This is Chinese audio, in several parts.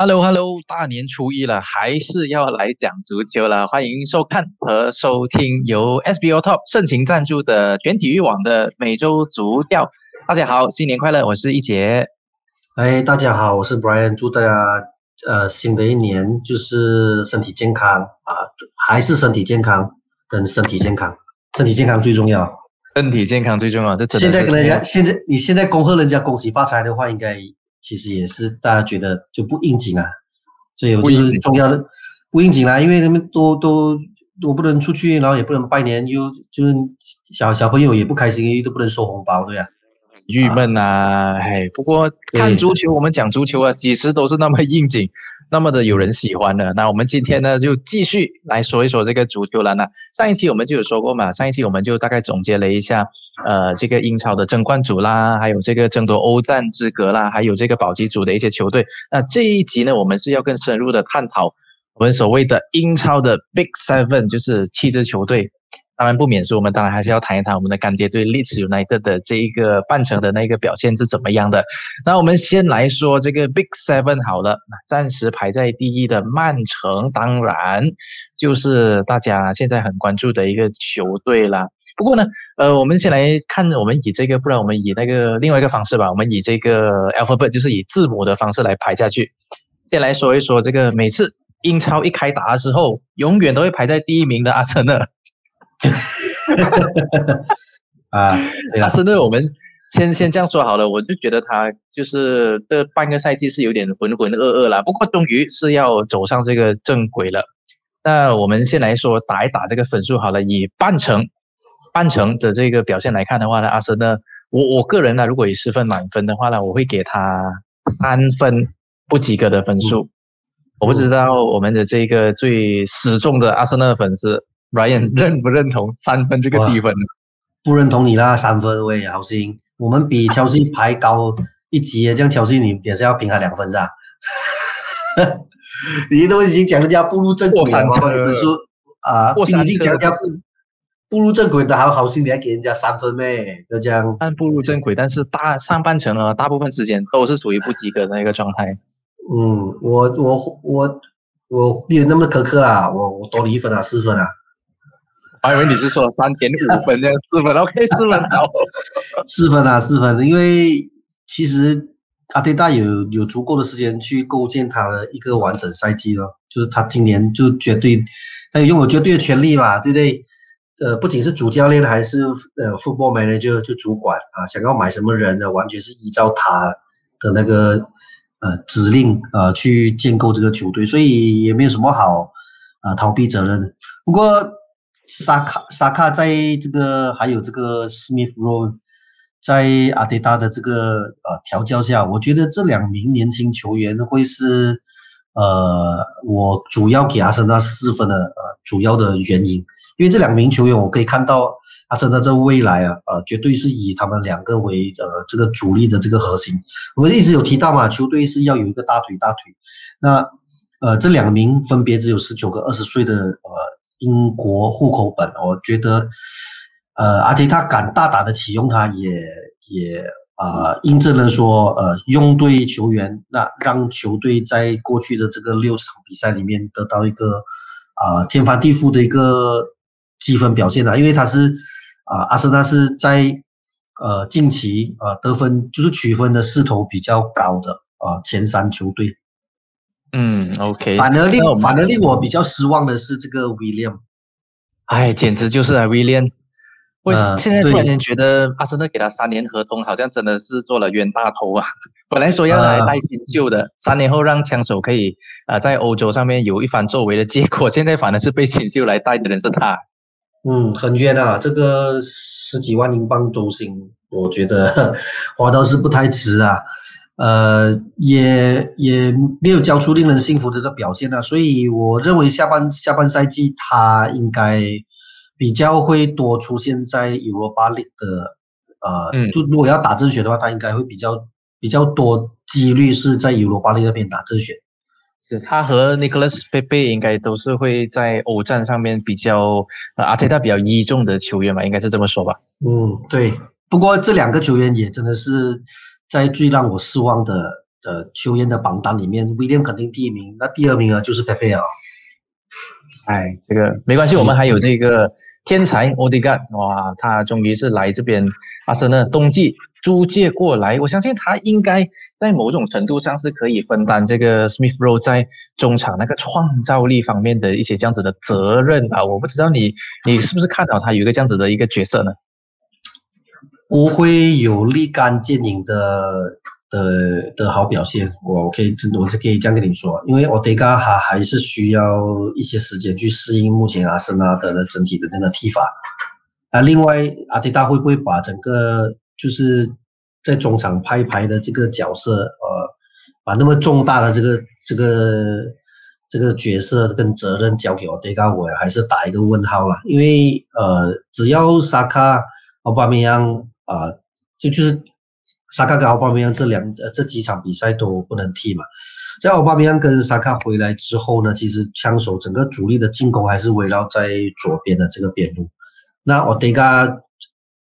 Hello Hello，大年初一了，还是要来讲足球了。欢迎收看和收听由 SBO Top 盛情赞助的全体育网的每周足调。大家好，新年快乐！我是一杰。哎，大家好，我是 Brian。祝大家呃新的一年就是身体健康啊，还是身体健康跟身体健康，身体健康最重要。身体健康最重要，这现在跟人家现在你现在恭贺人家恭喜发财的话，应该。其实也是大家觉得就不应景啊，所以我就是重要的不应景啦，因为他们都都都不能出去，然后也不能拜年，又就是小小朋友也不开心，都不能收红包，对呀，郁闷啊，哎，不过看足球，我们讲足球啊，几时都是那么应景。那么的有人喜欢的，那我们今天呢就继续来说一说这个足球了。那上一期我们就有说过嘛，上一期我们就大概总结了一下，呃，这个英超的争冠组啦，还有这个争夺欧战资格啦，还有这个保级组的一些球队。那这一集呢，我们是要更深入的探讨我们所谓的英超的 Big Seven，就是七支球队。当然不免说，我们当然还是要谈一谈我们的干爹对 Leeds United 的这一个半程的那个表现是怎么样的。那我们先来说这个 Big Seven 好了，暂时排在第一的曼城，当然就是大家现在很关注的一个球队啦。不过呢，呃，我们先来看，我们以这个，不然我们以那个另外一个方式吧，我们以这个 alphabet，就是以字母的方式来排下去。先来说一说这个每次英超一开打的时候，永远都会排在第一名的阿森纳。哈 啊，阿森纳，我们先先这样说好了。我就觉得他就是这半个赛季是有点浑浑噩噩了，不过终于是要走上这个正轨了。那我们先来说打一打这个分数好了。以半程半程的这个表现来看的话呢，阿森纳，我我个人呢，如果以十分满分的话呢，我会给他三分不及格的分数。我不知道我们的这个最死忠的阿森纳粉丝。Ryan 认不认同三分这个低分？不认同你啦，三分喂，好心，我们比 乔西排高一级，这样乔西你也是要平他两分是吧？你都已经讲人家步入正轨了，分数啊，你已经讲人家步入正轨的好好心，你还给人家三分咩？就这样？但步入正轨，但是大上半程呢，大部分时间都是属于不及格的那个状态。嗯，我我我我没有那么苛刻啦，我我多你一分啊，四分啊。我以为你是说三点五分这样，四分 OK，四分好，四分啊，四分。因为其实阿迪达有有足够的时间去构建他的一个完整赛季了，就是他今年就绝对，他拥有绝对的权利嘛，对不对？呃，不仅是主教练，还是呃，football manager 就主管啊，想要买什么人呢，完全是依照他的那个呃指令啊去建构这个球队，所以也没有什么好啊逃避责任。不过。沙卡沙卡在这个还有这个斯密夫罗在阿迪达的这个呃调教下，我觉得这两名年轻球员会是呃我主要给阿森纳四分的呃主要的原因，因为这两名球员我可以看到阿森纳这未来啊呃绝对是以他们两个为呃这个主力的这个核心。我们一直有提到嘛，球队是要有一个大腿大腿，那呃这两名分别只有十九个二十岁的呃。英国户口本，我觉得，呃，阿迪他敢大胆的启用他，也也啊，印证了说，呃，用对球员，那让球队在过去的这个六场比赛里面得到一个啊天翻地覆的一个积分表现啊，因为他是啊，阿森纳是在呃近期啊得分就是取分的势头比较高的啊前三球队。嗯，OK。反而令反而令我比较失望的是这个 William，哎，简直就是啊，William。我现在突然间觉得阿森纳给他三年合同，好像真的是做了冤大头啊！本来说要来带新秀的，三年后让枪手可以啊在欧洲上面有一番作为的结果，现在反而是被新秀来带的人是他。嗯，很冤啊！这个十几万英镑周薪，我觉得 花倒是不太值啊。呃，也也没有交出令人信服的这个表现啊，所以我认为下半下半赛季他应该比较会多出现在 Europa League 的，呃，就如果要打正选的话，他应该会比较比较多几率是在 Europa League 那边打正选。是他和 Nicholas Pepe 应该都是会在欧战上面比较呃阿泰达比较倚重的球员吧，应该是这么说吧。嗯，对。不过这两个球员也真的是。在最让我失望的的球员的榜单里面，威廉肯定第一名，那第二名啊就是佩佩啊。哎，这个没关系，我们还有这个天才奥迪干，哇，他终于是来这边阿森纳冬季租借过来，我相信他应该在某种程度上是可以分担这个 Smith r o w 在中场那个创造力方面的一些这样子的责任啊。我不知道你你是不是看到他有一个这样子的一个角色呢？不会有立竿见影的。的的好表现，我可以，我就可以这样跟你说，因为奥迪加还还是需要一些时间去适应目前阿森纳的整体的那个踢法。啊，另外阿迪达会不会把整个就是在中场拍牌的这个角色，呃，把那么重大的这个这个这个角色跟责任交给奥迪加，我还是打一个问号了。因为呃，只要萨卡、奥巴梅扬啊，就就是。萨卡跟奥巴梅扬这两呃这几场比赛都不能踢嘛，在奥巴梅扬跟萨卡回来之后呢，其实枪手整个主力的进攻还是围绕在左边的这个边路。那奥迪加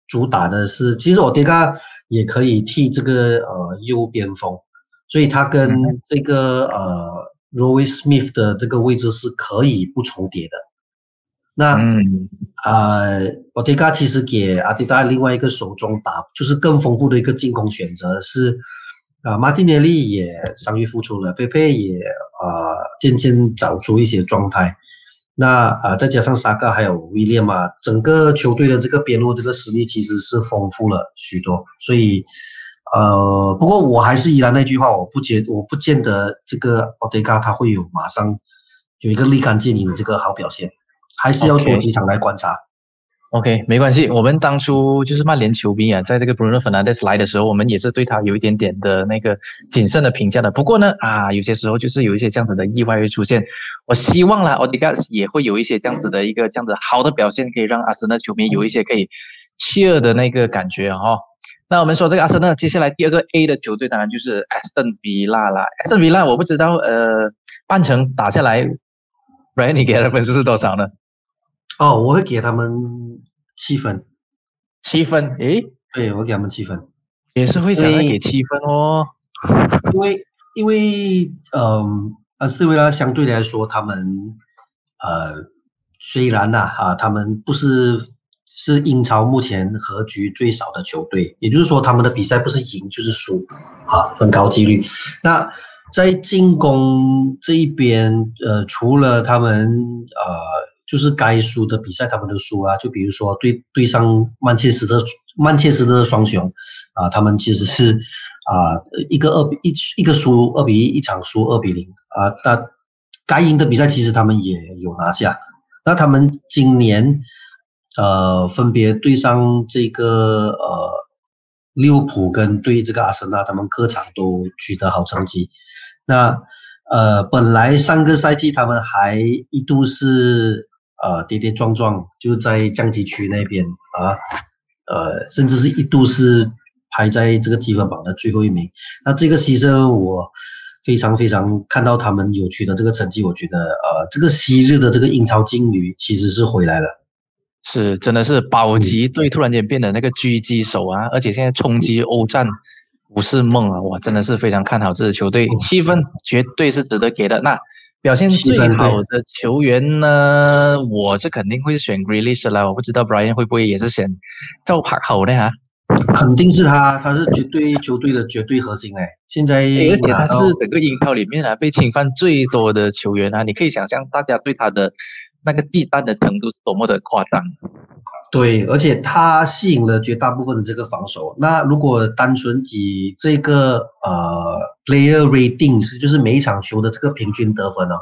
主打的是，其实奥迪加也可以替这个呃右边锋，所以他跟这个呃 Roy Smith 的这个位置是可以不重叠的。那啊，奥迪加其实给阿迪达另外一个手中打，就是更丰富的一个进攻选择是啊，马丁内利也伤愈复出了，佩佩也啊渐渐找出一些状态。那啊，再加上沙卡还有威廉嘛，整个球队的这个边路这个实力其实是丰富了许多。所以呃，不过我还是依然那句话，我不觉我不见得这个奥迪加他会有马上有一个立竿见影的这个好表现。还是要多几场来观察。OK，没关系。我们当初就是曼联球迷啊，在这个 Bruno Fernandes 来的时候，我们也是对他有一点点的那个谨慎的评价的。不过呢，啊，有些时候就是有一些这样子的意外会出现。我希望啦 o d i g a 也会有一些这样子的一个这样子好的表现，可以让阿森纳球迷有一些可以 cheer 的那个感觉哈。那我们说这个阿森纳，接下来第二个 A 的球队当然就是 Aston Villa 啦。Aston Villa 我不知道，呃，半程打下来，Brian 你给的分数是多少呢？哦，我会给他们七分，七分，诶，对我给他们七分，也是会想要给七分哦，因为因为嗯，阿斯顿维拉相对来说，他们呃虽然呐啊，他们不是是英超目前和局最少的球队，也就是说他们的比赛不是赢就是输啊，很高几率。那在进攻这一边，呃，除了他们呃。就是该输的比赛他们都输啊，就比如说对对上曼彻斯特曼彻斯特双雄啊，他们其实是啊一个二比一一个输二比一一场输二比零啊，那该赢的比赛其实他们也有拿下。那他们今年呃分别对上这个呃利物浦跟对这个阿森纳，他们客场都取得好成绩。那呃本来上个赛季他们还一度是。呃，跌跌撞撞就在降级区那边啊，呃，甚至是一度是排在这个积分榜的最后一名。那这个牺牲，我非常非常看到他们有取得这个成绩，我觉得呃，这个昔日的这个英超劲旅其实是回来了。是，真的是保级队突然间变得那个狙击手啊，而且现在冲击欧战不是梦啊，我，真的是非常看好这支球队，七分绝对是值得给的。那。表现最好的球员呢？我是肯定会选 Grealish 啦。我不知道 Brian 会不会也是选赵柏豪的哈？肯定是他，他是绝对球队的绝对核心哎。现在而且他是整个英超里面啊被侵犯最多的球员啊，你可以想象大家对他的那个忌惮的程度是多么的夸张。对，而且他吸引了绝大部分的这个防守。那如果单纯以这个呃 player rating 是就是每一场球的这个平均得分呢，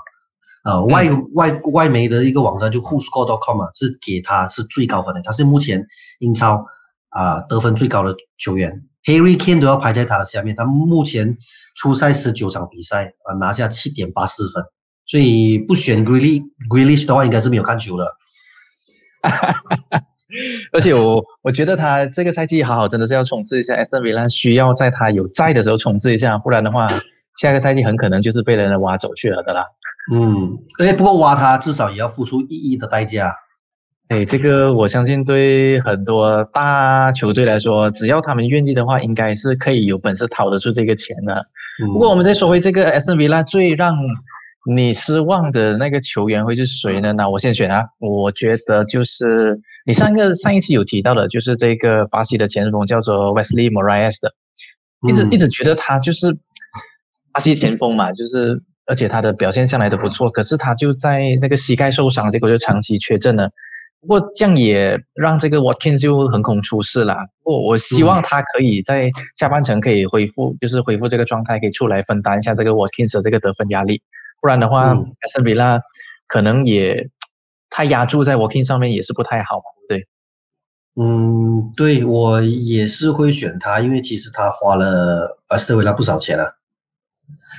呃外外外媒的一个网站就 whoscore.com 啊，是给他是最高分的，他是目前英超啊得分最高的球员，Harry Kane 都要排在他的下面。他目前出赛十九场比赛啊拿下七点八四分，所以不选 Grealish Grealish 的话，应该是没有看球的。而且我我觉得他这个赛季好好真的是要冲刺一下，S N V 需要在他有在的时候冲刺一下，不然的话，下个赛季很可能就是被人挖走去了的啦。嗯，哎，不过挖他至少也要付出意义的代价。哎，这个我相信对很多大球队来说，只要他们愿意的话，应该是可以有本事掏得出这个钱的。不过我们再说回这个 S N V 啦，最让你失望的那个球员会是谁呢？那我先选啊，我觉得就是你上个上一期有提到的，就是这个巴西的前锋叫做 Wesley Moraes 的，一直一直觉得他就是巴西前锋嘛，就是而且他的表现向来都不错，可是他就在那个膝盖受伤，结果就长期缺阵了。不过这样也让这个 Watkins 就横空出世了。不过我希望他可以在下半程可以恢复，就是恢复这个状态，可以出来分担一下这个 Watkins 的这个得分压力。不然的话艾斯维拉可能也太压注在 Watkins 上面也是不太好，对嗯，对我也是会选他，因为其实他花了阿斯特维拉不少钱啊，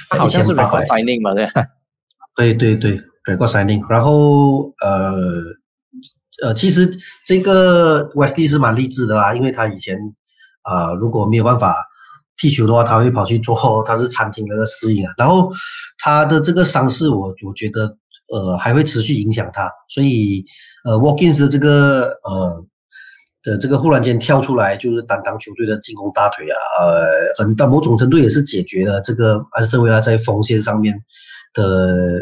好像是 record signing 嘛，对。对对对，record signing，然后呃。呃，其实这个 Westy 是蛮励志的啦，因为他以前啊，如果没有办法踢球的话，他会跑去做他是餐厅的侍应啊。然后他的这个伤势，我我觉得呃还会持续影响他，所以呃 Walkins 的这个呃的这个忽然间跳出来，就是担当球队的进攻大腿啊，呃，很到某种程度也是解决了这个阿斯特维拉在锋线上面的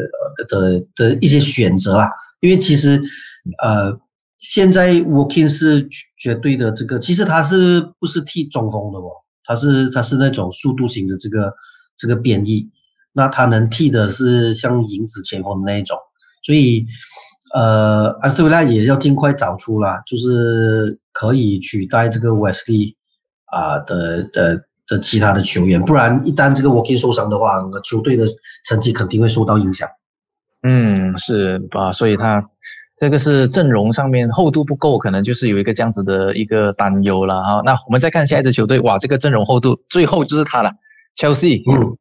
的的一些选择啊，因为其实呃。现在 Walking 是绝对的这个，其实他是不是踢中锋的哦？他是他是那种速度型的这个这个变异，那他能替的是像影子前锋的那一种，所以呃，阿斯特维拉也要尽快找出啦，就是可以取代这个 west 啊的的的其他的球员，不然一旦这个 Walking 受伤的话，球队的成绩肯定会受到影响。嗯，是吧？所以他。这个是阵容上面厚度不够，可能就是有一个这样子的一个担忧了哈。那我们再看下一支球队，哇，这个阵容厚度最后就是他了，Chelsea。嗯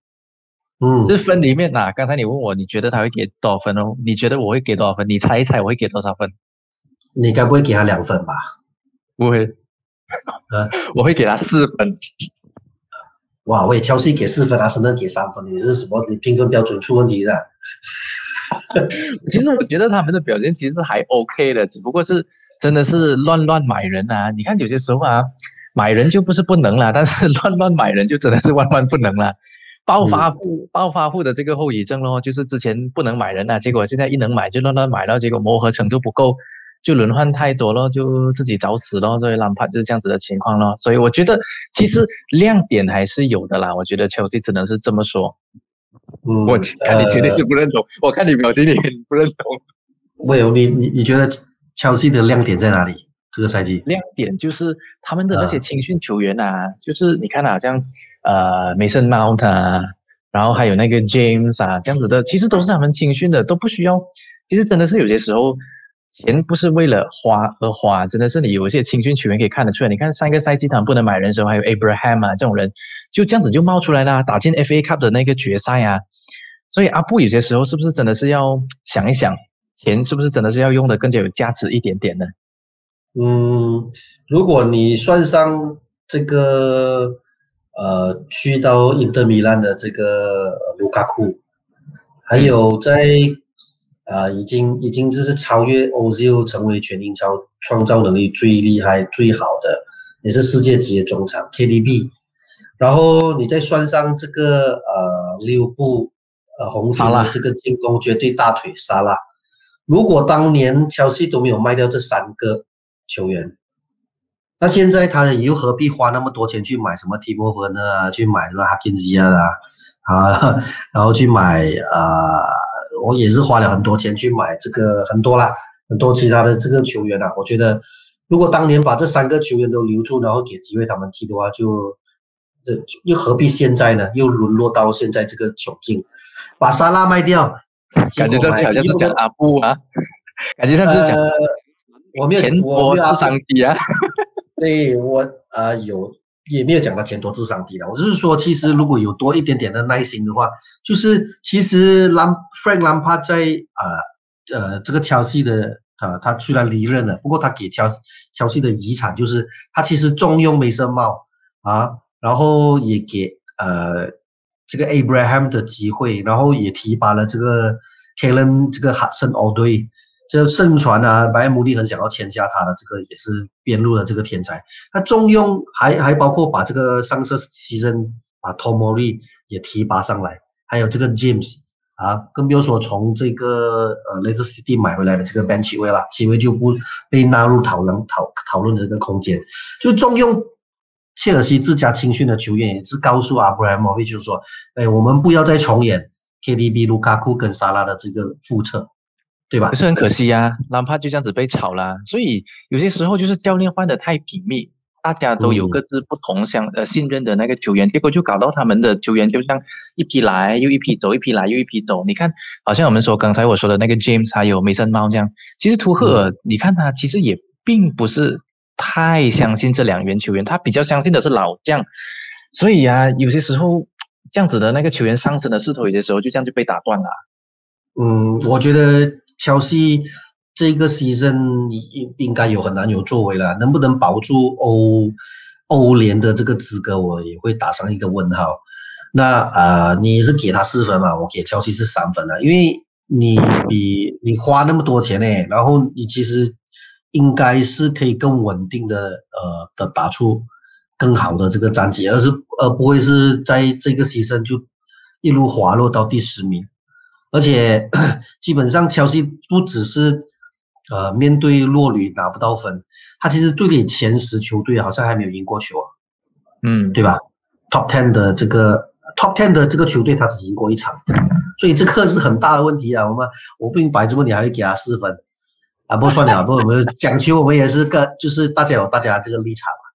嗯，这分里面呐，刚才你问我，你觉得他会给多少分哦？你觉得我会给多少分？你猜一猜我会给多少分？你该不会给他两分吧？不会，呃，我会给他四分。哇，我也 Chelsea 给四分，阿森纳给三分，你是什么？你评分标准出问题是吧？其实我觉得他们的表现其实还 OK 的，只不过是真的是乱乱买人啊！你看有些时候啊，买人就不是不能了，但是乱乱买人就真的是万万不能了。暴发户暴发户的这个后遗症咯，就是之前不能买人啊，结果现在一能买就乱乱买了，结果磨合程度不够，就轮换太多了，就自己找死咯。所以兰帕就是这样子的情况咯。所以我觉得其实亮点还是有的啦，我觉得切尔西只能是这么说。我看你绝对是不认同，我看你表情你很不认同。没有，你你你觉得切尔西的亮点在哪里？这个赛季亮点就是他们的那些青训球员啊，就是你看啊，像呃梅森 Mount 啊，然后还有那个 James 啊，这样子的，其实都是他们青训的，都不需要。其实真的是有些时候钱不是为了花而花，真的是你有一些青训球员可以看得出来。你看上一个赛季他们不能买人的时候，还有 Abraham 啊这种人。就这样子就冒出来了，打进 FA Cup 的那个决赛啊，所以阿布有些时候是不是真的是要想一想，钱是不是真的是要用的更加有价值一点点呢？嗯，如果你算上这个呃去到英德米兰的这个卢卡库，还有在啊已经已经就是超越 Ozil 成为全英超创造能力最厉害最好的，也是世界级的中场 KDB。然后你再算上这个呃六部呃红熊的这个进攻绝对大腿沙拉，如果当年切尔西都没有卖掉这三个球员，那现在他又何必花那么多钱去买什么提莫芬呢，去买什么哈金吉啊啊，然后去买啊，我也是花了很多钱去买这个很多啦，很多其他的这个球员啊，我觉得如果当年把这三个球员都留住，然后给机会他们踢的话，就。这又何必现在呢？又沦落到现在这个窘境，把沙拉卖掉，感觉上好像是讲阿布啊，感觉上是讲我没有钱多智商低啊。对我呃有也没有讲到钱多智商低的，我就是说，其实如果有多一点点的耐心的话，就是其实兰 Frank 兰帕在啊呃这个切尔西的啊，他虽然离任了，不过他给切切尔西的遗产就是他其实重用梅森帽啊。然后也给呃这个 Abraham 的机会，然后也提拔了这个 Kalen 这个哈森奥队，这盛传啊，白恩穆利很想要签下他的，这个也是边路的这个天才。他重用还还包括把这个上色牺牲把，Tomori 也提拔上来，还有这个 James 啊，更不要说从这个呃 Leicester City 买回来的这个 Ben 奇威了，奇威就不被纳入讨论讨讨论的这个空间，就重用切尔西自家青训的球员，也是告诉阿布莱莫维奇说，哎，我们不要再重演 KDB、卢卡库跟萨拉的这个复测。对吧？可是很可惜呀，兰帕就这样子被炒啦。所以有些时候就是教练换的太频密，大家都有各自不同相呃信任的那个球员，结果就搞到他们的球员就像一批来又一批走，一批来又一批走。你看，好像我们说刚才我说的那个 James 还有梅森猫这样，其实图赫尔你看他其实也并不是太相信这两员球员，他比较相信的是老将。所以呀，有些时候这样子的那个球员上升的势头，有些时候就这样就被打断了。嗯，我觉得。乔西这个 season 应应该有很难有作为了，能不能保住欧欧联的这个资格，我也会打上一个问号。那呃，你是给他四分嘛？我给乔西是三分啊，因为你比你花那么多钱呢，然后你其实应该是可以更稳定的呃的打出更好的这个战绩，而是而不会是在这个牺牲就一路滑落到第十名。而且 基本上，切尔西不只是呃面对弱旅拿不到分，他其实队里前十球队好像还没有赢过球啊，嗯，对吧？Top ten 的这个 Top ten 的这个球队，他只赢过一场，所以这个是很大的问题啊。我们我不明白，怎么你还会给他四分啊？不算了，不，我们讲球，我们也是个，就是大家有大家这个立场嘛。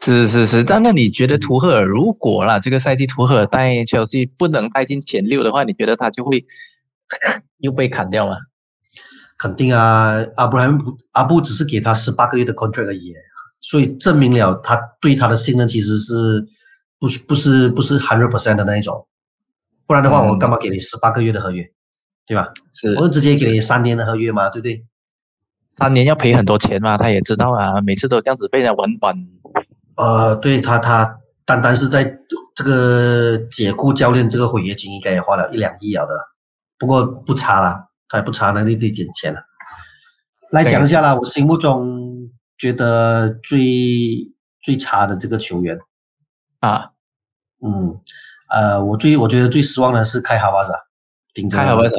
是是是，但那你觉得图赫尔如果啦这个赛季图赫尔带切尔西不能带进前六的话，你觉得他就会？又被砍掉了，肯定啊！阿布兰不阿布只是给他十八个月的 contract 而已，所以证明了他对他的信任其实是不是不是不是 hundred percent 的那一种，不然的话我干嘛给你十八个月的合约，对吧？是，我直接给你三年的合约嘛，对不对？三年要赔很多钱嘛，他也知道啊，每次都这样子被人家玩板。呃，对他他单单是在这个解雇教练这个毁约金，应该也花了一两亿了的。不过不差了，他也不差那那点钱了。来讲一下啦，我心目中觉得最最差的这个球员啊，嗯，呃，我最我觉得最失望的是开哈瓦萨，顶着哈瓦萨，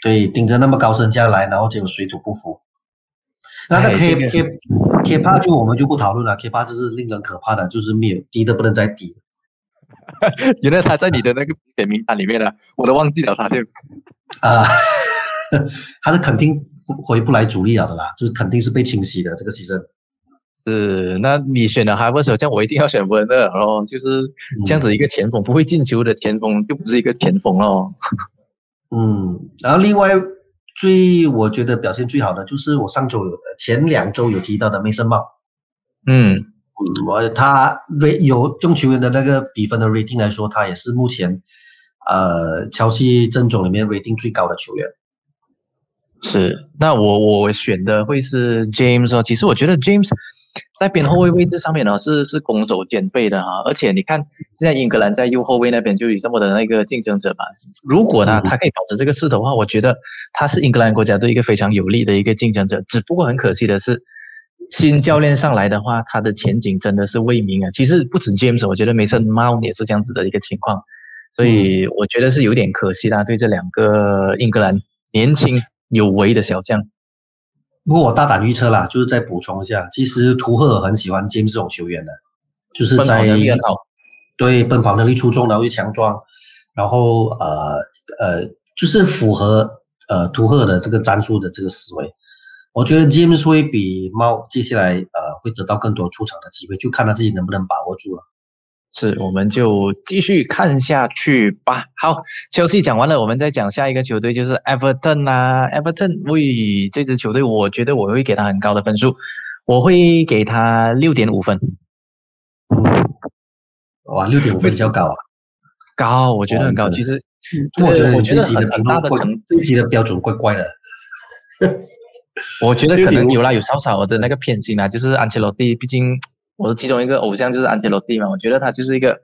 对，顶着那么高身价来，然后结果水土不服。那个 K K K 帕就我们就不讨论了，K 帕就是令人可怕的，就是没有低的不能再低。原来他在你的那个点名单里面了，我都忘记了他就啊，他是肯定回不来主力了的啦，就是肯定是被清洗的这个牺牲。是，那你选了哈弗手，这样我一定要选温的，然后就是这样子一个前锋不会进球的前锋，就不是一个前锋哦。嗯，然后另外最我觉得表现最好的就是我上周有前两周有提到的梅森帽，嗯。我他有用球员的那个比分的 rating 来说，他也是目前呃乔西阵中里面 rating 最高的球员。是，那我我选的会是 James 哦。其实我觉得 James 在边后卫位置上面呢是是攻守兼备的哈。而且你看现在英格兰在右后卫那边就有这么的那个竞争者吧。如果呢他可以保持这个势头的话，我觉得他是英格兰国家队一个非常有利的一个竞争者。只不过很可惜的是。新教练上来的话，他的前景真的是未明啊。其实不止 James，我觉得梅森猫也是这样子的一个情况，所以我觉得是有点可惜啦。对这两个英格兰年轻有为的小将，不过我大胆预测啦，就是再补充一下，其实图赫尔很喜欢 James 这种球员的，就是在对奔跑能力出众，然后又强壮，然后呃呃，就是符合呃图赫尔的这个战术的这个思维。我觉得 James 会比猫接下来呃会得到更多出场的机会，就看他自己能不能把握住了。是，我们就继续看下去吧。好，消息讲完了，我们再讲下一个球队，就是 Everton 啊。Everton 喂这支球队，我觉得我会给他很高的分数，我会给他六点五分。哇，六点五分比较高啊！高，我觉得很高。其实，我觉得这集的很大的程，这集的标准怪怪的。我觉得可能有啦，有少少的那个偏心啦，就是安切洛蒂，毕竟我的其中一个偶像就是安切洛蒂嘛，我觉得他就是一个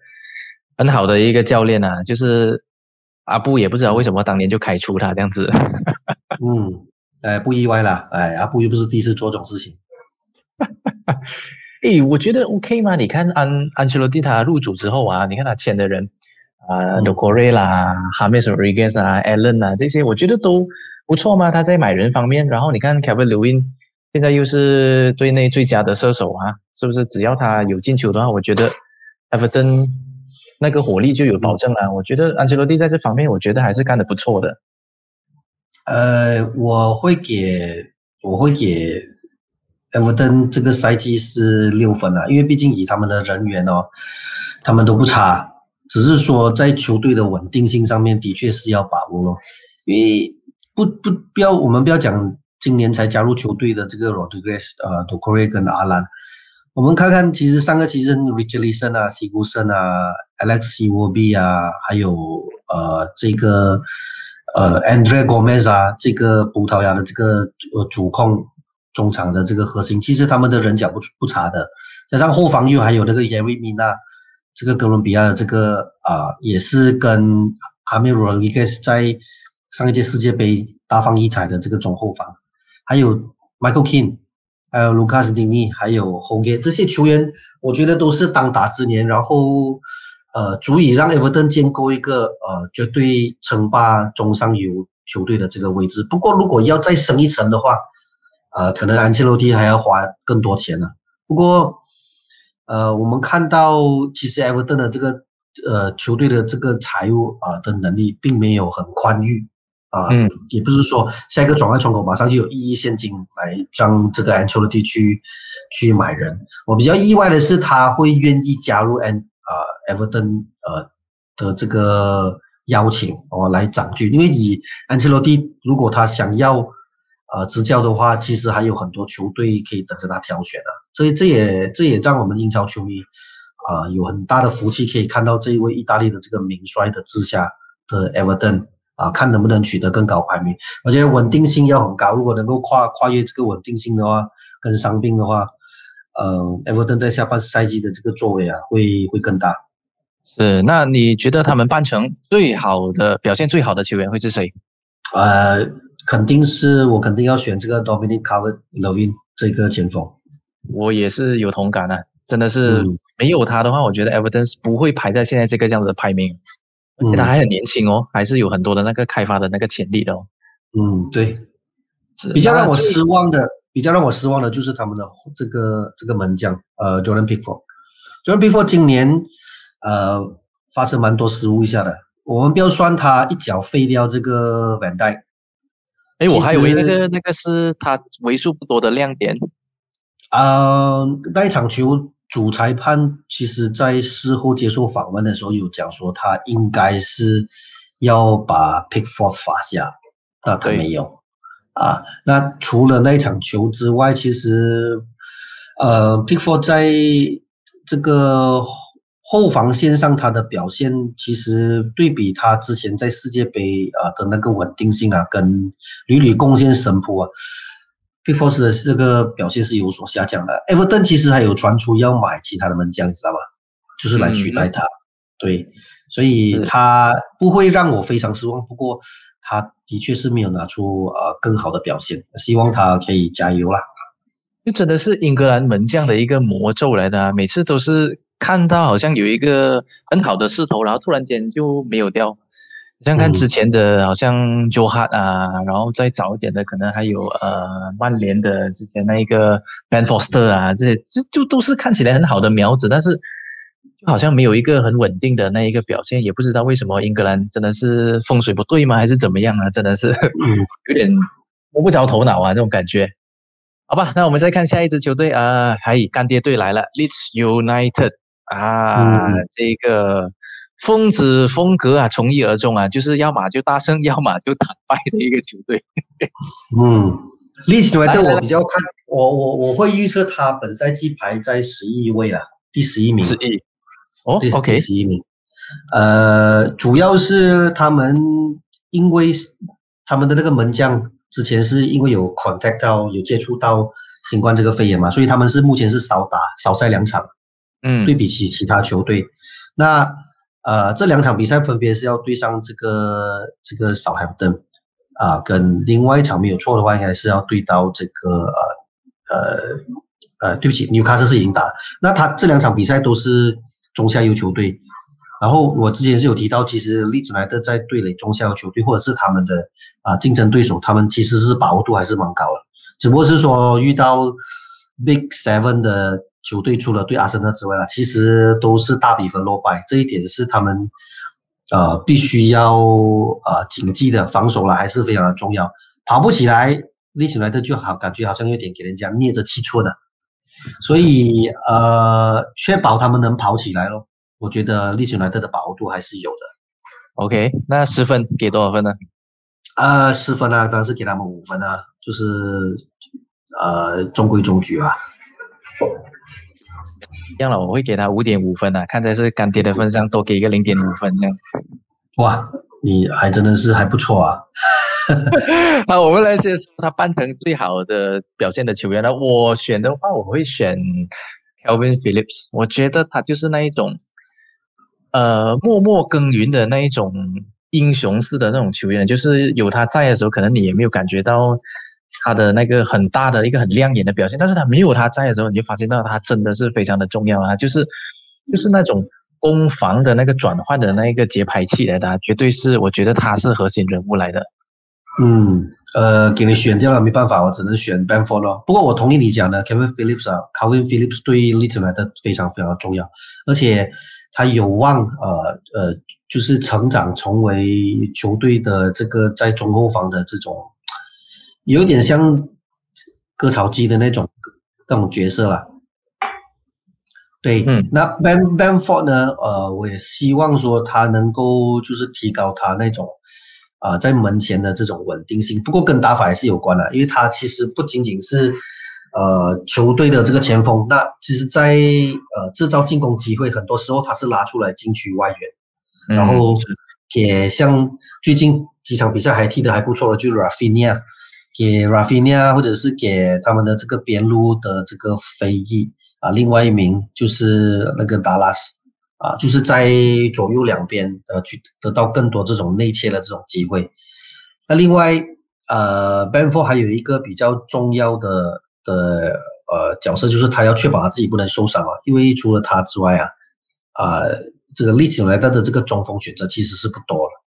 很好的一个教练啊，就是阿布也不知道为什么当年就开除他这样子。嗯，哎，不意外啦，哎，阿布又不是第一次做这种事情。诶，我觉得 OK 吗？你看安安切洛蒂他入主之后啊，你看他签的人啊，德国瑞啦、哈梅斯·瑞格斯啊、艾伦啊这些，我觉得都不错嘛。他在买人方面，然后你看凯文·刘因现在又是队内最佳的射手啊，是不是？只要他有进球的话，我觉得埃弗顿那个火力就有保证了。我觉得安切洛蒂在这方面，我觉得还是干得不错的。呃，我会给，我会给。埃弗顿这个赛季是六分啊，因为毕竟以他们的人员哦，他们都不差，只是说在球队的稳定性上面的确是要把握咯。因为不不不要我们不要讲今年才加入球队的这个 Rodriguez 呃 d o c o r e 跟阿兰，我们看看其实上个赛季 Richardson 啊、西古森啊、Alex w o b 啊，还有呃这个呃 Andre Gomez 啊，这个葡萄牙的这个呃主控。中场的这个核心，其实他们的人脚不不差的，加上后防又还有那个 Yeri Mina，这个哥伦比亚的这个啊，也是跟阿米罗伊盖斯在上一届世界杯大放异彩的这个中后防，还有 Michael King，还有卢卡斯蒂尼，还有 Hoge 这些球员，我觉得都是当打之年，然后呃，足以让埃弗顿建构一个呃绝对称霸中上游球队的这个位置。不过，如果要再升一层的话，呃，可能安切洛蒂还要花更多钱呢。不过，呃，我们看到其实埃弗顿的这个呃球队的这个财务啊的能力并没有很宽裕啊，嗯，也不是说下一个转换窗口马上就有一亿现金来让这个安切洛蒂去去买人。我比较意外的是他会愿意加入 n 啊 Everton 呃的这个邀请哦来掌军，因为以安切洛蒂如果他想要。呃，执教的话，其实还有很多球队可以等着他挑选的。这这也这也让我们英超球迷啊有很大的福气，可以看到这一位意大利的这个名帅的治下的 Everton 啊，看能不能取得更高排名。我觉得稳定性要很高，如果能够跨跨越这个稳定性的话，跟伤病的话，呃，Everton 在下半赛季的这个作为啊，会会更大。是，那你觉得他们半程最好的表现最好的球员会是谁？呃。肯定是我肯定要选这个 Dominic Calvert-Lewin 这个前锋，我也是有同感的，真的是没有他的话，我觉得 Everton 不会排在现在这个这样子的排名，而且他还很年轻哦，还是有很多的那个开发的那个潜力的哦。嗯，对，比较让我失望的，比较让我失望的就是他们的这个这个门将，呃，Jordan Pickford，Jordan Pickford 今年呃发生蛮多失误一下的，我们不要算他一脚废掉这个 Van d y 哎，我还以为那个那个是他为数不多的亮点。啊，那一场球主裁判其实在事后接受访问的时候有讲说，他应该是要把 Pickford 罚下，那他没有。啊，那除了那一场球之外，其实呃，Pickford 在这个。后防线上他的表现，其实对比他之前在世界杯啊的那个稳定性啊，跟屡屡贡献神扑啊，Pickford 的这个表现是有所下降的。Everton 其实还有传出要买其他的门将，你知道吗？就是来取代他。对，所以他不会让我非常失望。不过他的确是没有拿出呃更好的表现，希望他可以加油啦。就真的是英格兰门将的一个魔咒来的，每次都是。看到好像有一个很好的势头，然后突然间就没有掉。像看之前的，好像 Jo Hart 啊，然后再早一点的，可能还有呃曼联的之前那一个 Ben Foster 啊，这些就就都是看起来很好的苗子，但是就好像没有一个很稳定的那一个表现，也不知道为什么英格兰真的是风水不对吗，还是怎么样啊？真的是 有点摸不着头脑啊，这种感觉。好吧，那我们再看下一支球队啊，还干爹队来了，Leeds United。啊，这个疯子风格啊，从一而终啊，就是要么就大胜，要么就惨败的一个球队。嗯，历史来对我比较看，我我我会预测他本赛季排在十一位啊，第十一名。十一，哦，OK，十一名。呃，主要是他们因为他们的那个门将之前是因为有 contact 到有接触到新冠这个肺炎嘛，所以他们是目前是少打少赛两场。嗯，对比起其他球队，那呃这两场比赛分别是要对上这个这个少汉登啊，跟另外一场没有错的话，应该是要对到这个呃呃呃，对不起，纽卡斯是已经打，那他这两场比赛都是中下游球队。然后我之前是有提到，其实利兹莱特在对垒中下游球队或者是他们的啊竞争对手，他们其实是把握度还是蛮高的，只不过是说遇到 Big Seven 的球队，除了对阿森纳之外啦，其实都是大比分落败，这一点是他们呃必须要呃谨记的，防守了还是非常的重要，跑不起来，利兹莱特就好感觉好像有点给人家捏着气寸的，所以呃确保他们能跑起来咯。我觉得利兹莱特的把握度还是有的。OK，那十分给多少分呢？呃，十分啊，当然是给他们五分啊，就是呃中规中矩啊。一样了，我会给他五点五分啊，看在是干爹的份上，多给一个零点五分这样。哇，你还真的是还不错啊。那我们来先说他半程最好的表现的球员呢，我选的话，我会选 Kelvin Phillips，我觉得他就是那一种。呃，默默耕耘的那一种英雄式的那种球员，就是有他在的时候，可能你也没有感觉到他的那个很大的一个很亮眼的表现。但是他没有他在的时候，你就发现到他真的是非常的重要啊！就是就是那种攻防的那个转换的那个节拍器来的，绝对是我觉得他是核心人物来的。嗯，呃，给你选掉了，没办法，我只能选 b e n f o r d 咯。不过我同意你讲的，Kevin Phillips 啊，Kevin Phillips 对利兹来的非常非常重要，而且。他有望呃呃，就是成长成为球队的这个在中后方的这种，有点像割草机的那种那种角色了。对，嗯，那 Ben Benford 呢？呃，我也希望说他能够就是提高他那种啊在门前的这种稳定性。不过跟打法也是有关的，因为他其实不仅仅是。呃，球队的这个前锋，那其实，在呃制造进攻机会，很多时候他是拉出来禁区外援，然后也像最近几场比赛还踢得还不错的，就是 Rafinha，给 Rafinha 或者是给他们的这个边路的这个飞翼啊，另外一名就是那个达拉斯啊，就是在左右两边呃去得到更多这种内切的这种机会。那另外呃 Benford 还有一个比较重要的。的呃角色就是他要确保他自己不能受伤啊，因为除了他之外啊，啊这个利兹来的的这个中锋选择其实是不多了。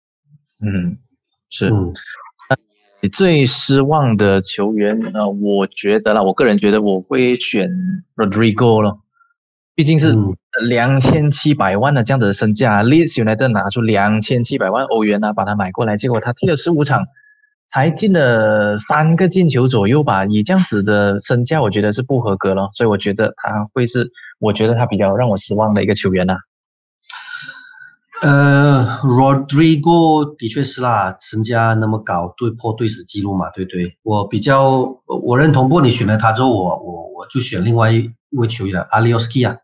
嗯，是。嗯，你最失望的球员呃，我觉得啦，我个人觉得我会选 Rodrigo 咯，毕竟是两千七百万的这样子的身价，，Leeds United 拿出两千七百万欧元啊，把他买过来，结果他踢了十五场。才进了三个进球左右吧，以这样子的身价，我觉得是不合格了，所以我觉得他会是，我觉得他比较让我失望的一个球员呐。呃，Rodrigo 的确是啦，身价那么高，对破队史记录嘛，对对？我比较我认同，不过你选了他之后，我我我就选另外一位球员阿利奥斯基啊。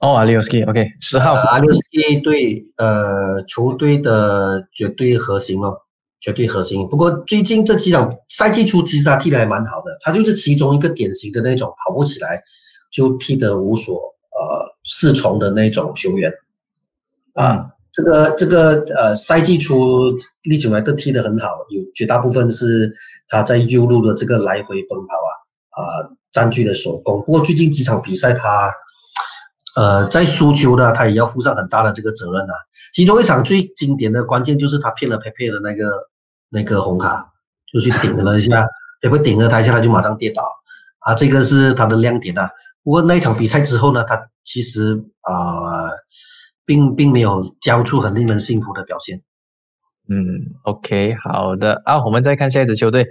哦，阿利奥斯基，OK，十号。阿利奥斯基对，呃，球队的绝对核心哦。绝对核心。不过最近这几场赛季初，其实他踢的还蛮好的。他就是其中一个典型的那种跑不起来就踢得无所呃适从的那种球员。啊，这个这个呃赛季初利兹莱特踢得很好，有绝大部分是他在右路的这个来回奔跑啊啊占据了首攻。不过最近几场比赛他呃在输球的，他也要负上很大的这个责任啊。其中一场最经典的关键就是他骗了佩佩的那个。那个红卡就去顶了一下，也会顶了他一下，他就马上跌倒啊，这个是他的亮点啊。不过那一场比赛之后呢，他其实啊，并并没有交出很令人信服的表现。嗯，OK，好的啊，我们再看下一支球队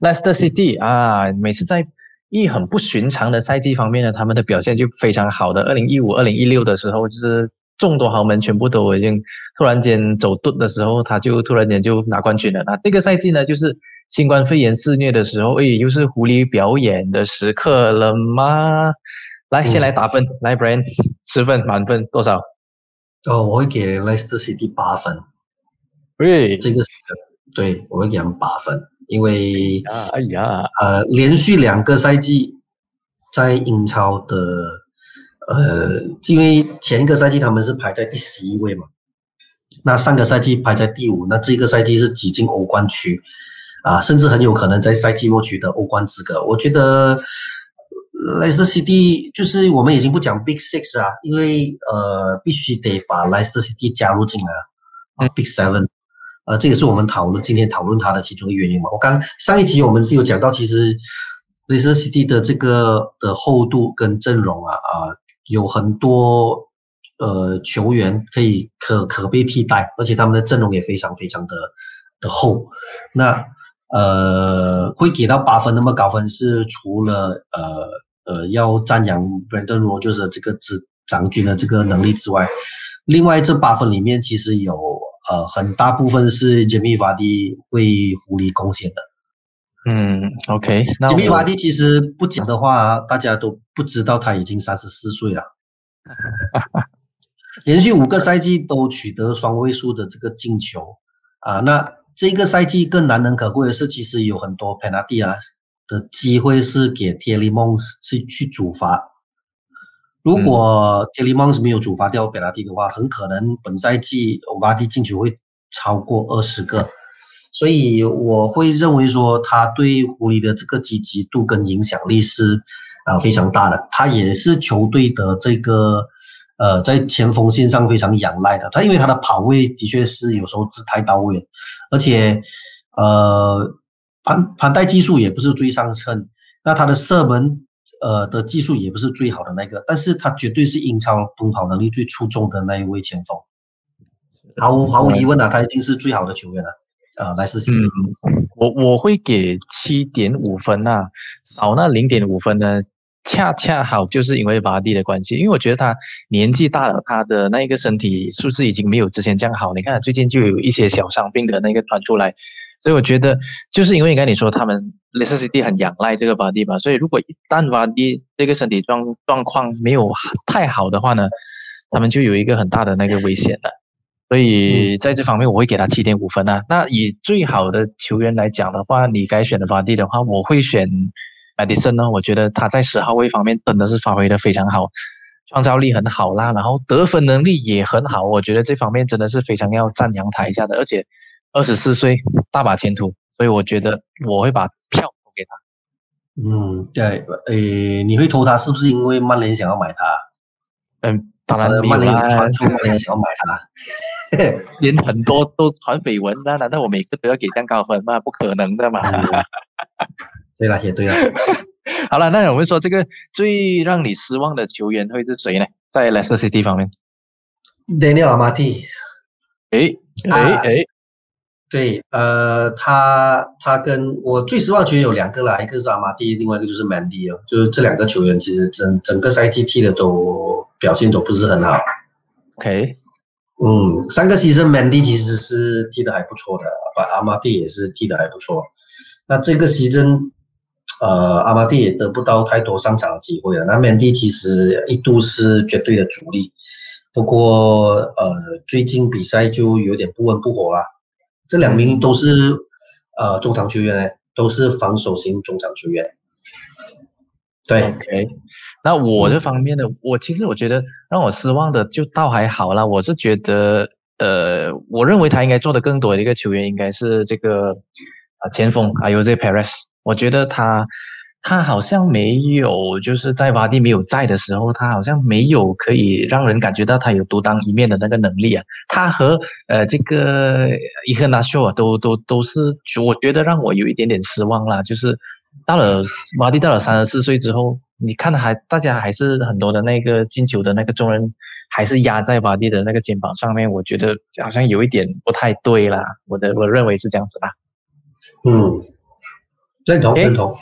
，Leicester City 啊，每次在一很不寻常的赛季方面呢，他们的表现就非常好的。二零一五、二零一六的时候就是。众多豪门全部都已经突然间走遁的时候，他就突然间就拿冠军了。那这个赛季呢，就是新冠肺炎肆虐的时候，哎，又是狐狸表演的时刻了吗？来，先来打分，来，Brian，十分满分多少？哦，我会给 Leicester City 八分。对，这个是对，我会给他们八分，因为啊，哎呀，呃，连续两个赛季在英超的。呃，因为前一个赛季他们是排在第十一位嘛，那上个赛季排在第五，那这个赛季是挤进欧冠区，啊，甚至很有可能在赛季末取得欧冠资格。我觉得 Leicester City 就是我们已经不讲 Big Six 啊，因为呃必须得把 Leicester City 加入进来啊，Big Seven，呃，这也是我们讨论今天讨论它的其中一个原因嘛。我刚上一集我们是有讲到，其实 Leicester City 的这个的厚度跟阵容啊啊有很多呃球员可以可可被替代，而且他们的阵容也非常非常的的厚，那呃会给到八分那么高分是除了呃。呃，要赞扬 Brandon Rogers 这个执掌军的这个能力之外，另外这八分里面其实有呃很大部分是 Jimmy Vardy 为狐狸贡献的。嗯，OK。Jimmy Vardy 其实不讲的话，大家都不知道他已经三十四岁了。连续五个赛季都取得双位数的这个进球啊，那这个赛季更难能可贵的是，其实有很多 penalty 啊。的机会是给 t e l e m o n s 去去主罚，如果 t e l e m o n s 没有主罚掉贝拉蒂的话，很可能本赛季瓦蒂进球会超过二十个，所以我会认为说他对狐狸的这个积极度跟影响力是啊非常大的，他也是球队的这个呃在前锋线上非常仰赖的，他因为他的跑位的确是有时候是太到位，而且呃。盘盘带技术也不是最上乘，那他的射门，呃的技术也不是最好的那个，但是他绝对是英超奔跑能力最出众的那一位前锋，毫无毫无疑问啊，他一定是最好的球员了，啊，莱斯特。嗯，我我会给七点五分呐，少那零点五分呢，恰恰好就是因为巴蒂的关系，因为我觉得他年纪大了，他的那一个身体素质已经没有之前这样好，你看最近就有一些小伤病的那个传出来。所以我觉得，就是因为你跟你说他们 l e s t e r City 很仰赖这个 body 吧，所以如果一旦巴蒂这个身体状状况没有太好的话呢，他们就有一个很大的那个危险了。所以在这方面，我会给他七点五分啊。那以最好的球员来讲的话，你该选的 body 的话，我会选 Madison 呢。我觉得他在十号位方面真的是发挥的非常好，创造力很好啦，然后得分能力也很好。我觉得这方面真的是非常要赞扬他一下的，而且。二十四岁，大把前途，所以我觉得我会把票投给他。嗯，对，诶，你会投他是不是因为曼联想要买他？嗯，当然曼联传出曼联想要买他，连很多都传绯闻，那难道我每个都要给这样高分吗？不可能的嘛。对了，也对了。好了，那我们说这个最让你失望的球员会是谁呢？在 Leicester City 方面，Daniel Amati。哎哎哎。对，呃，他他跟我最失望球员有两个啦，一个是阿马蒂，另外一个就是 Mandy 哦，就是这两个球员其实整整个赛季踢的都表现都不是很好。OK，嗯，三个牺牲 Mandy 其实是踢的还不错的，把阿马蒂也是踢的还不错。那这个牺牲，呃，阿马蒂也得不到太多上场的机会了。那 Mandy 其实一度是绝对的主力，不过呃，最近比赛就有点不温不火了。这两名都是呃中场球员呢，都是防守型中场球员。对，OK。那我这方面的，我其实我觉得让我失望的就倒还好啦。我是觉得，呃，我认为他应该做的更多的一个球员应该是这个啊前锋，还有这 Paris。我觉得他。他好像没有，就是在瓦蒂没有在的时候，他好像没有可以让人感觉到他有独当一面的那个能力啊。他和呃这个伊赫纳秀啊，都都都是，我觉得让我有一点点失望啦。就是到了瓦蒂到了三十四岁之后，你看还大家还是很多的那个进球的那个重任还是压在瓦蒂的那个肩膀上面，我觉得好像有一点不太对啦。我的我认为是这样子吧。嗯，认同认同。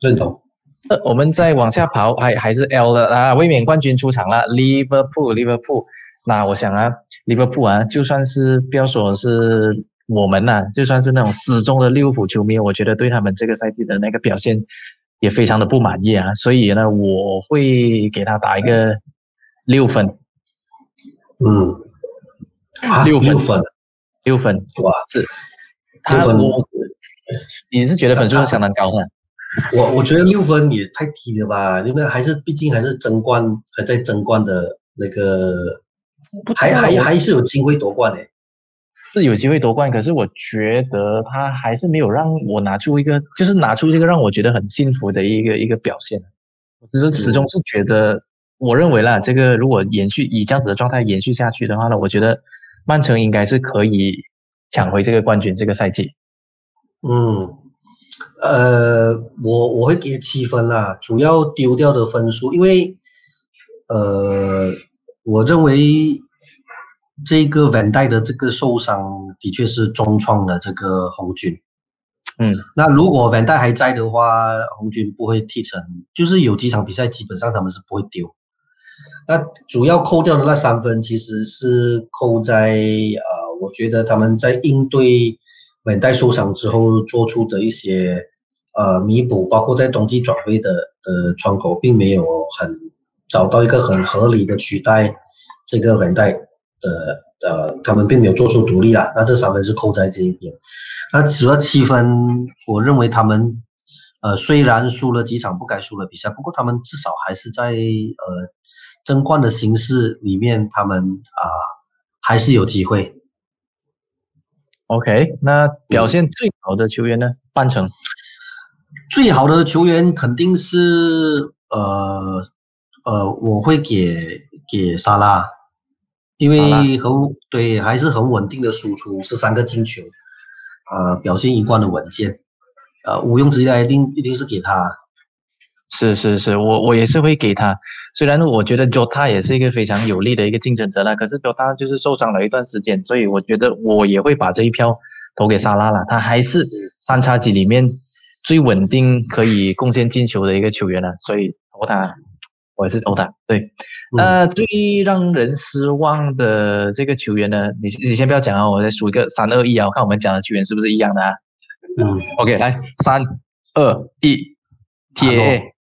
认同。呃，我们再往下跑，还还是 L 的啊，卫冕冠军出场了，Liverpool，Liverpool。那我想啊，Liverpool 啊，就算是不要说是我们呐，就算是那种死忠的利物浦球迷，我觉得对他们这个赛季的那个表现也非常的不满意啊。所以呢，我会给他打一个六分。嗯，六分，六分，哇，是，他我，你是觉得分数相当高的？我我觉得六分也太低了吧，因为还是毕竟还是争冠还在争冠的那个，还还还是有机会夺冠的，是有机会夺冠。可是我觉得他还是没有让我拿出一个，就是拿出这个让我觉得很幸福的一个一个表现。我只是始终是觉得，我认为啦，这个如果延续以这样子的状态延续下去的话呢，我觉得曼城应该是可以抢回这个冠军这个赛季。嗯，呃，我我会给七分啦，主要丢掉的分数，因为呃，我认为这个 Van 代的这个受伤的确是重创了这个红军。嗯，那如果 Van 代还在的话，红军不会踢成，就是有几场比赛基本上他们是不会丢。那主要扣掉的那三分，其实是扣在呃，我觉得他们在应对。稳带受伤之后做出的一些呃弥补，包括在冬季转会的呃窗口，并没有很找到一个很合理的取代这个稳带的呃，他们并没有做出独立啊。那这三分是扣在这一边。那除了七分，我认为他们呃虽然输了几场不该输的比赛，不过他们至少还是在呃争冠的形式里面，他们啊还是有机会。OK，那表现最好的球员呢？半程最好的球员肯定是呃呃，我会给给沙拉，因为很对，还是很稳定的输出，是三个进球，呃，表现一贯的稳健，呃，毋庸置疑，一定一定是给他。是是是，我我也是会给他。虽然我觉得 Jota 也是一个非常有力的一个竞争者了，可是 Jota 就是受伤了一段时间，所以我觉得我也会把这一票投给沙拉了。他还是三叉戟里面最稳定、可以贡献进球的一个球员了，所以投他，我也是投他。对，那最让人失望的这个球员呢？你你先不要讲啊，我再数一个三二一啊，我看我们讲的球员是不是一样的啊？嗯，OK，来三二一，T A。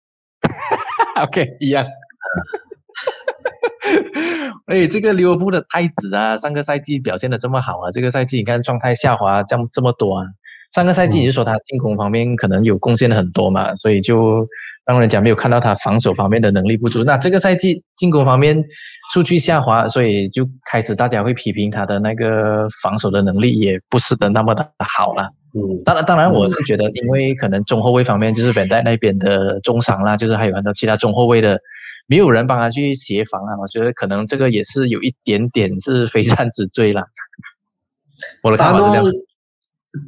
OK，一样。哎，这个利物浦的太子啊，上个赛季表现的这么好啊，这个赛季你看状态下滑这样这么多啊。上个赛季你就说他进攻方面可能有贡献的很多嘛，所以就让人家没有看到他防守方面的能力不足。那这个赛季进攻方面数据下滑，所以就开始大家会批评他的那个防守的能力也不是的那么的好了。嗯，当然，当然，我是觉得，因为可能中后卫方面就是本代那边的中伤啦，就是还有很多其他中后卫的，没有人帮他去协防啊。我觉得可能这个也是有一点点是非战之罪啦。我的看法是这样。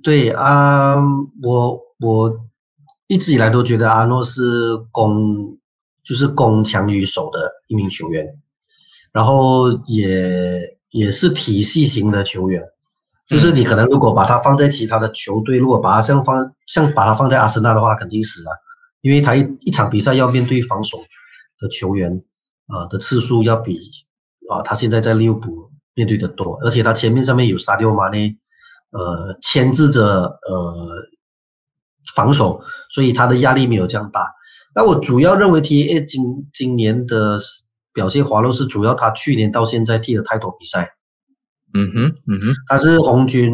对啊，我我一直以来都觉得阿诺是攻就是攻强于守的一名球员，然后也也是体系型的球员。就是你可能如果把他放在其他的球队，如果把他像放像把他放在阿森纳的话，肯定死啊，因为他一一场比赛要面对防守的球员，啊的次数要比啊他现在在利物浦面对的多，而且他前面上面有沙迪奥马内，呃牵制着呃防守，所以他的压力没有这样大。那我主要认为 T A 今今年的表现滑落是主要他去年到现在踢了太多比赛。嗯哼，嗯哼，他是红军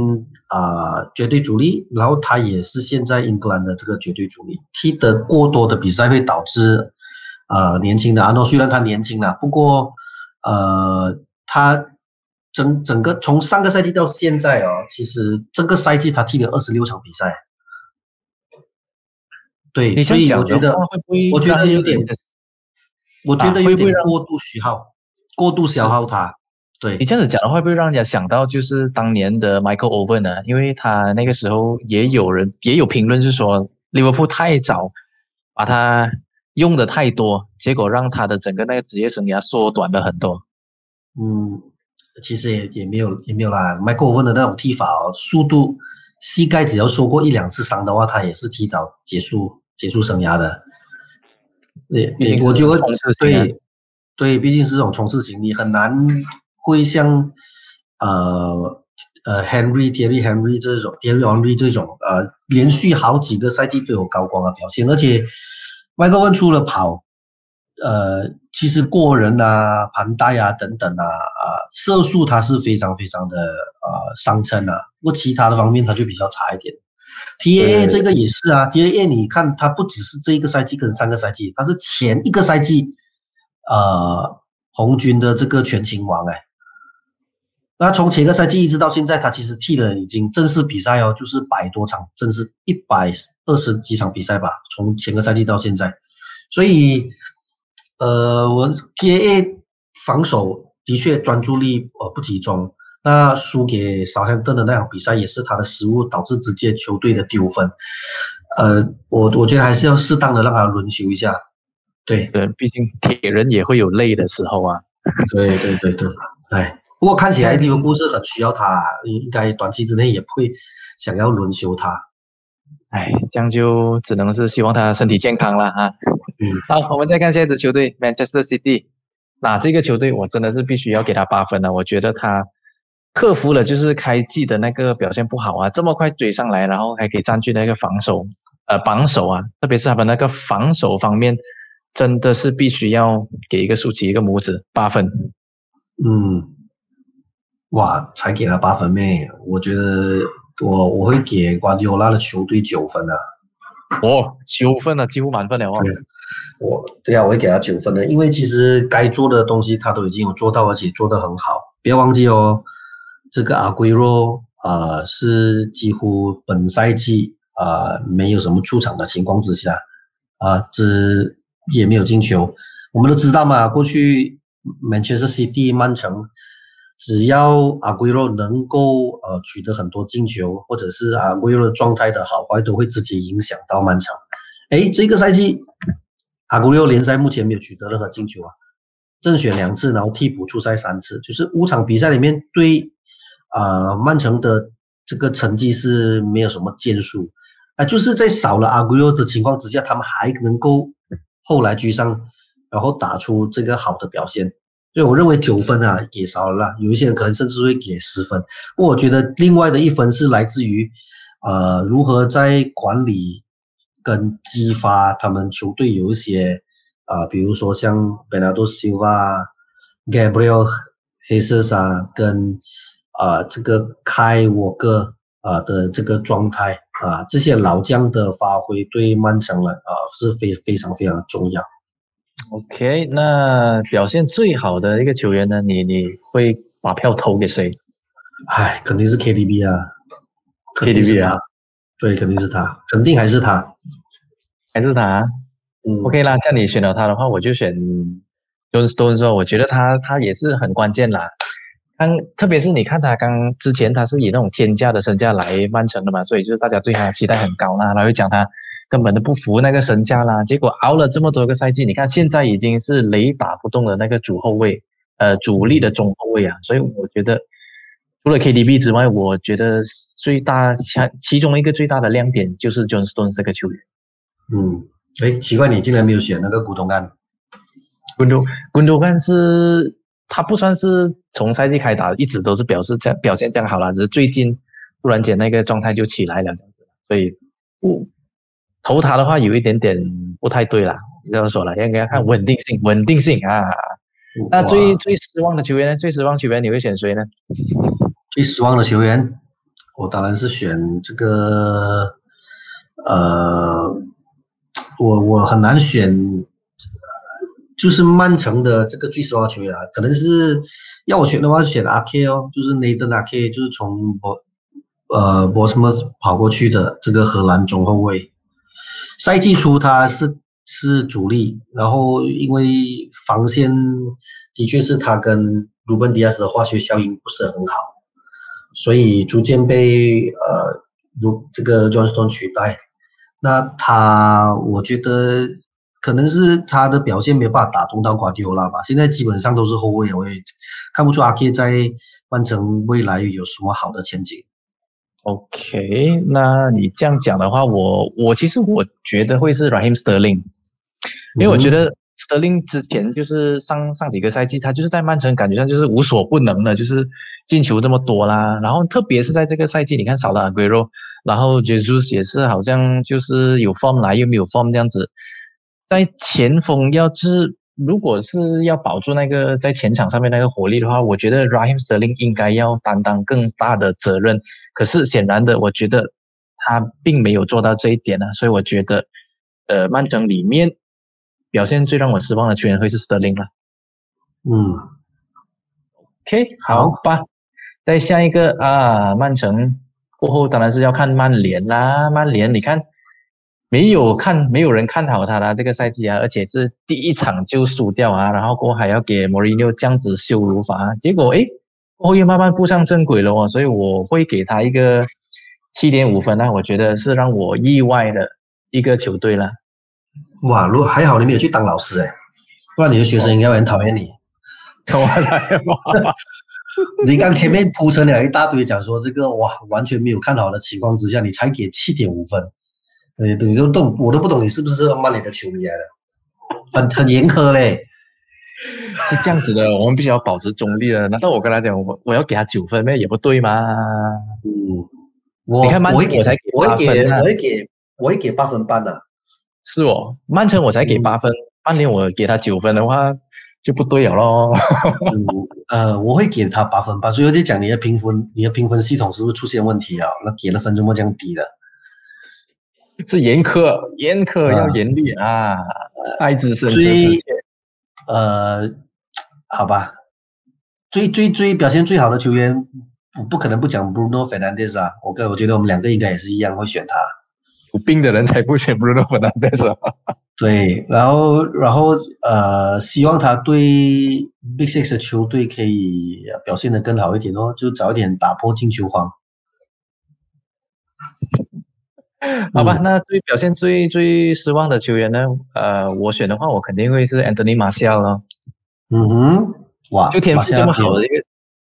啊绝对主力，然后他也是现在英格兰的这个绝对主力。踢得过多的比赛会导致，呃，年轻的阿诺虽然他年轻了，不过呃，他整整个从上个赛季到现在哦，其实这个赛季他踢了二十六场比赛。对，所以我觉得，我觉得有点，我觉得有点过度虚耗，过度消耗他。对你这样子讲的话，会不会让人家想到就是当年的 Michael Owen 呢？因为他那个时候也有人也有评论是说利物浦太早把他用的太多，结果让他的整个那个职业生涯缩短了很多。嗯，其实也也没有也没有啦，Michael Owen 的那种踢法哦，速度，膝盖只要受过一两次伤的话，他也是提早结束结束生涯的。对，我觉得对对，毕竟是这种冲刺型，你很难。会像呃呃 Henry Thierry Henry 这种 Thierry Henry 这种呃连续好几个赛季都有高光的表现，而且麦克文除了跑，呃，其实过人啊、盘带啊等等啊啊射速他是非常非常的呃上乘啊，不过其他的方面他就比较差一点。T A A 这个也是啊，T A A 你看他不只是这一个赛季跟上个赛季，他是前一个赛季呃红军的这个全勤王哎。那从前个赛季一直到现在，他其实踢了已经正式比赛哦，就是百多场，正式一百二十几场比赛吧。从前个赛季到现在，所以呃，我 P A A 防守的确专注力呃不集中。那输给少亨顿的那场比赛也是他的失误导致直接球队的丢分。呃，我我觉得还是要适当的让他轮休一下。对对，毕竟铁人也会有累的时候啊。对对对对，哎，不过看起来利物浦是很需要他，应该短期之内也不会想要轮休他。哎，这样就只能是希望他身体健康了哈。嗯，好，我们再看下一支球队 Manchester City。那这个球队我真的是必须要给他八分了，我觉得他。克服了就是开季的那个表现不好啊，这么快追上来，然后还可以占据那个防守，呃，榜首啊，特别是他们那个防守方面，真的是必须要给一个竖起一个拇指，八分。嗯，哇，才给了八分咩？我觉得我我会给瓜迪奥拉的球队九分啊。哦，九分啊，几乎满分了哦。我对啊，我会给他九分的，因为其实该做的东西他都已经有做到，而且做得很好。不要忘记哦。这个阿圭罗啊，是几乎本赛季啊没有什么出场的情况之下，啊，只也没有进球。我们都知道嘛，过去曼彻斯特 City 曼城，只要阿圭罗能够呃取得很多进球，或者是阿圭罗状态的好坏，都会直接影响到曼城。哎，这个赛季阿圭罗联赛目前没有取得任何进球啊，正选两次，然后替补出赛三次，就是五场比赛里面对。啊，曼城的这个成绩是没有什么建树，啊，就是在少了阿圭罗的情况之下，他们还能够后来居上，然后打出这个好的表现。所以我认为九分啊给少了，有一些人可能甚至会给十分。我觉得另外的一分是来自于，呃，如何在管理跟激发他们球队有一些啊，比如说像贝纳多西瓦、Gabriel Jesus 啊，跟啊，这个开我哥啊的这个状态啊，这些老将的发挥对曼城来啊是非非常非常重要。OK，那表现最好的一个球员呢？你你会把票投给谁？唉，肯定是 KDB 啊，KDB 啊，对，肯定是他，肯定还是他，还是他。嗯，OK 啦，像你选了他的话，我就选 Jones Stone 我觉得他他也是很关键啦。刚，特别是你看他刚之前，他是以那种天价的身价来曼城的嘛，所以就是大家对他期待很高啦，然后又讲他根本都不服那个身价啦，结果熬了这么多个赛季，你看现在已经是雷打不动的那个主后卫，呃，主力的中后卫啊，所以我觉得除了 KDB 之外，我觉得最大其其中一个最大的亮点就是 John Stones 这个球员。嗯，哎，奇怪，你竟然没有选那个古东干？古多古多干是。他不算是从赛季开打一直都是表示这样表现这样好了，只是最近突然间那个状态就起来了所以不投他的话有一点点不太对啦。这样说了，应该要看稳定性，稳定性啊。那最最失望的球员呢？最失望球员你会选谁呢？最失望的球员，我当然是选这个，呃，我我很难选。就是曼城的这个最失望球员啊，可能是要我选的话，选阿 K 哦，就是内德阿 K，就是从博呃博什么跑过去的这个荷兰中后卫。赛季初他是是主力，然后因为防线的确是他跟鲁本迪亚斯的化学效应不是很好，所以逐渐被呃如这个 Johnston 取代。那他我觉得。可能是他的表现没有办法打动到瓜迪奥拉吧。现在基本上都是后卫，我也看不出阿 K 在曼城未来有什么好的前景。OK，那你这样讲的话，我我其实我觉得会是 Raheem Sterling，因为我觉得 Sterling 之前就是上上几个赛季，他就是在曼城感觉上就是无所不能的，就是进球这么多啦。然后特别是在这个赛季，你看少了阿圭罗，然后 Jesus 也是好像就是有 form 来又没有 form 这样子。在前锋要是如果是要保住那个在前场上面那个火力的话，我觉得 Raheem Sterling 应该要担当更大的责任。可是显然的，我觉得他并没有做到这一点呢。所以我觉得，呃，曼城里面表现最让我失望的球员会是 Sterling 了。嗯，OK，好吧。再下一个啊，曼城过后当然是要看曼联啦。曼联，你看。没有看，没有人看好他的这个赛季啊，而且是第一场就输掉啊，然后过后还要给莫里纽这样子羞辱法，结果诶，后又慢慢步上正轨了哦，所以我会给他一个七点五分啊，我觉得是让我意外的一个球队了。哇，如果还好你没有去当老师诶，不然你的学生应该会很讨厌你。开玩笑你刚前面铺成了一大堆，讲说这个哇，完全没有看好的情况之下，你才给七点五分。呃，你都懂，我都不懂你是不是曼联的球迷来的，很很严苛嘞。是这样子的，我们必须要保持中立的。难道我跟他讲，我我要给他九分，那也不对吗？嗯，我你看曼城我才给我会给八分啊我会给我会给八分半的。是哦，曼城我才给八分，曼联我给他九分的话就不对了喽。嗯，呃，我会给他八分半，所以我就讲你的评分，你的评分系统是不是出现问题啊？那给的分怎么这样低的？是严苛，严苛啊要严厉啊，爱之深责最。呃，好吧，最最最表现最好的球员，不不可能不讲 Bruno Fernandes 啊。我跟我觉得我们两个应该也是一样会选他。有病的人才不选 Bruno Fernandes 啊。对，然后然后呃，希望他对 Big Six 的球队可以表现得更好一点哦，就早一点打破进球荒。好吧，那最表现最最失望的球员呢？呃，我选的话，我肯定会是 Anthony Martial 咯。嗯哼，哇，就天赋这么好的一个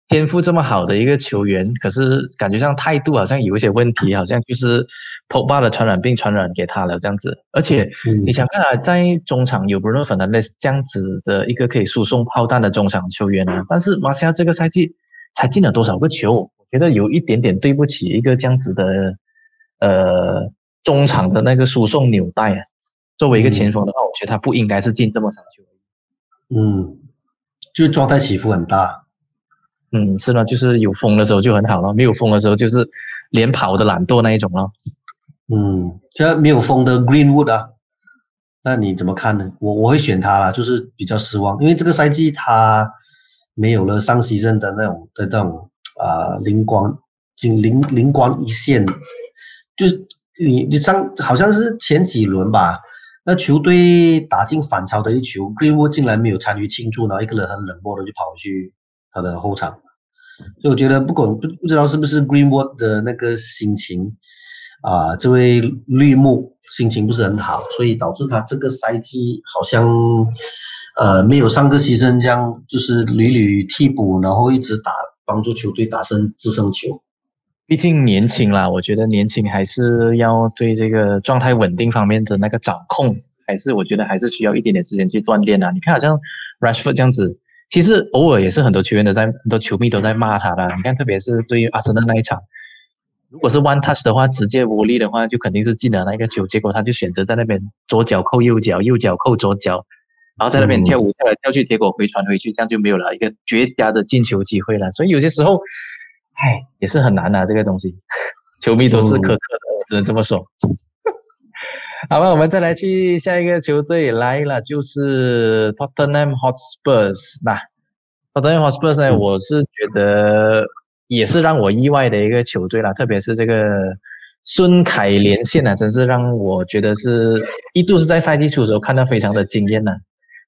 天赋这么好的一个球员，可是感觉上态度好像有一些问题，好像就是 Pogba 的传染病传染给他了这样子。而且嗯你想看啊，在中场有 Bruno Fernandes 这样子的一个可以输送炮弹的中场球员啊，但是马西亚这个赛季才进了多少个球？我觉得有一点点对不起一个这样子的呃中场的那个输送纽带啊。作为一个前锋的话，我觉得他不应该是进这么长球。嗯，就是状态起伏很大。嗯，是呢，就是有风的时候就很好了，没有风的时候就是连跑的懒惰那一种了。嗯，这没有风的 Greenwood 啊，那你怎么看呢？我我会选他啦，就是比较失望，因为这个赛季他没有了上西镇的那种的那种啊、灵光，仅灵灵光一现，就是你你上好像是前几轮吧，那球队打进反超的一球，Greenwood 竟然没有参与庆祝，然后一个人很冷漠的就跑去他的后场，所以我觉得不管不不知道是不是 Greenwood 的那个心情。啊，这位绿幕心情不是很好，所以导致他这个赛季好像呃没有上个牺牲这样，就是屡屡替补，然后一直打帮助球队打胜制胜球。毕竟年轻啦，我觉得年轻还是要对这个状态稳定方面的那个掌控，还是我觉得还是需要一点点时间去锻炼啊。你看，好像 Rashford 这样子，其实偶尔也是很多球员都在，很多球迷都在骂他的。你看，特别是对于阿森纳那一场，如果是 one touch 的话，直接无力的话，就肯定是进了那个球。结果他就选择在那边左脚扣右脚，右脚扣左脚，然后在那边跳舞跳来跳去，结果回传回去，这样就没有了一个绝佳的进球机会了。所以有些时候，唉，也是很难啊，这个东西，球迷都是苛刻的，我只能这么说。好吧，我们再来去下一个球队来了，就是 Tottenham Hotspurs。那 Tottenham Hotspurs 呢，我是觉得也是让我意外的一个球队啦，特别是这个孙凯连线啊，真是让我觉得是一度是在赛季初的时候看到非常的惊艳呐。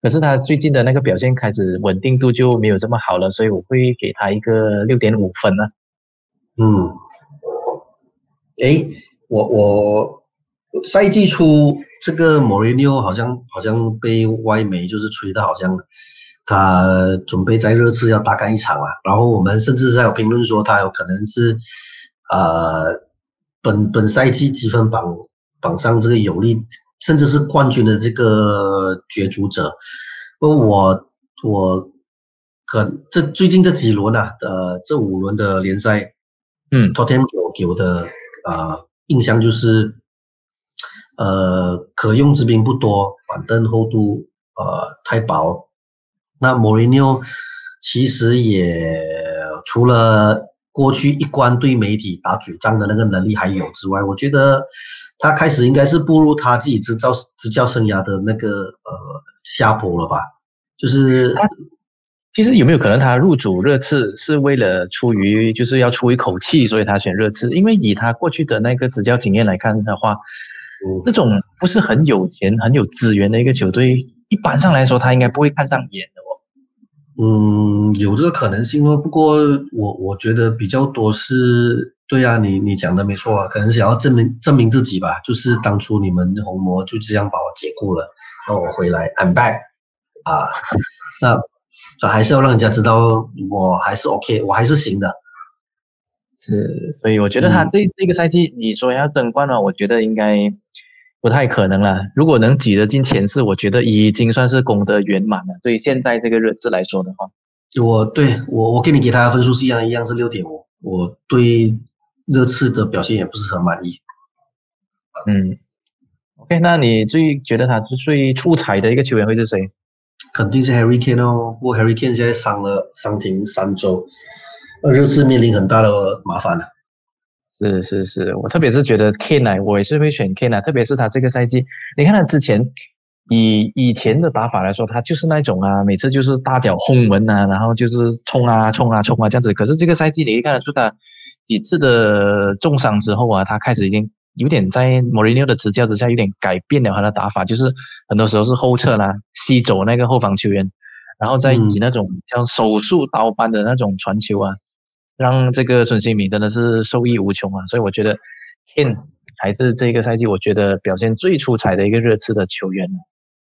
可是他最近的那个表现开始稳定度就没有这么好了，所以我会给他一个六点五分呢。嗯，诶，我我赛季初这个莫雷纽好像好像被外媒就是吹的，好像他准备在热刺要大干一场啊。然后我们甚至是还有评论说他有可能是呃本本赛季积分榜榜上这个有力，甚至是冠军的这个角逐者。不过我我可这最近这几轮啊，呃，这五轮的联赛。嗯。Tottenham 给我给我的呃印象就是，呃，可用之兵不多，板凳厚度呃太薄。那莫雷纽其实也除了过去一关对媒体打嘴仗的那个能力还有之外，我觉得他开始应该是步入他自己执教执教生涯的那个呃下坡了吧，就是他其实有没有可能他入主热刺是为了出于就是要出一口气，所以他选热刺？因为以他过去的那个执教经验来看的话，这种不是很有钱、很有资源的一个球队，一般上来说他应该不会看上眼的哦。嗯，有这个可能性哦。不过我我觉得比较多是，对啊，你你讲的没错啊，可能想要证明证明自己吧。就是当初你们红魔就这样把我解雇了，让我回来，I'm back 啊。那这还是要让人家知道我还是 OK，我还是行的。是，所以我觉得他这这个赛季你说要争冠了，我觉得应该不太可能了。如果能挤得进前四，我觉得已经算是功德圆满了。对现在这个热刺来说的话，我对我我给你给他的分数是一样，一样是六点五。我对热刺的表现也不是很满意。嗯，OK，那你最觉得他最出彩的一个球员会是谁？肯定是 Harry Kane 哦，不过 Harry Kane 现在伤了，伤停三周。热刺面临很大的麻烦了，是是是，我特别是觉得 Kane，我也是会选 Kane，特别是他这个赛季，你看他之前以以前的打法来说，他就是那种啊，每次就是大脚轰门啊，然后就是冲啊冲啊冲啊这样子。可是这个赛季你可以看得出他几次的重伤之后啊，他开始已经有点在莫里尼奥的执教之下有点改变了他的打法，就是很多时候是后撤啦，吸走那个后防球员，然后再以那种像手术刀般的那种传球啊。让这个孙兴民真的是受益无穷啊！所以我觉得 k i n 还是这个赛季我觉得表现最出彩的一个热刺的球员。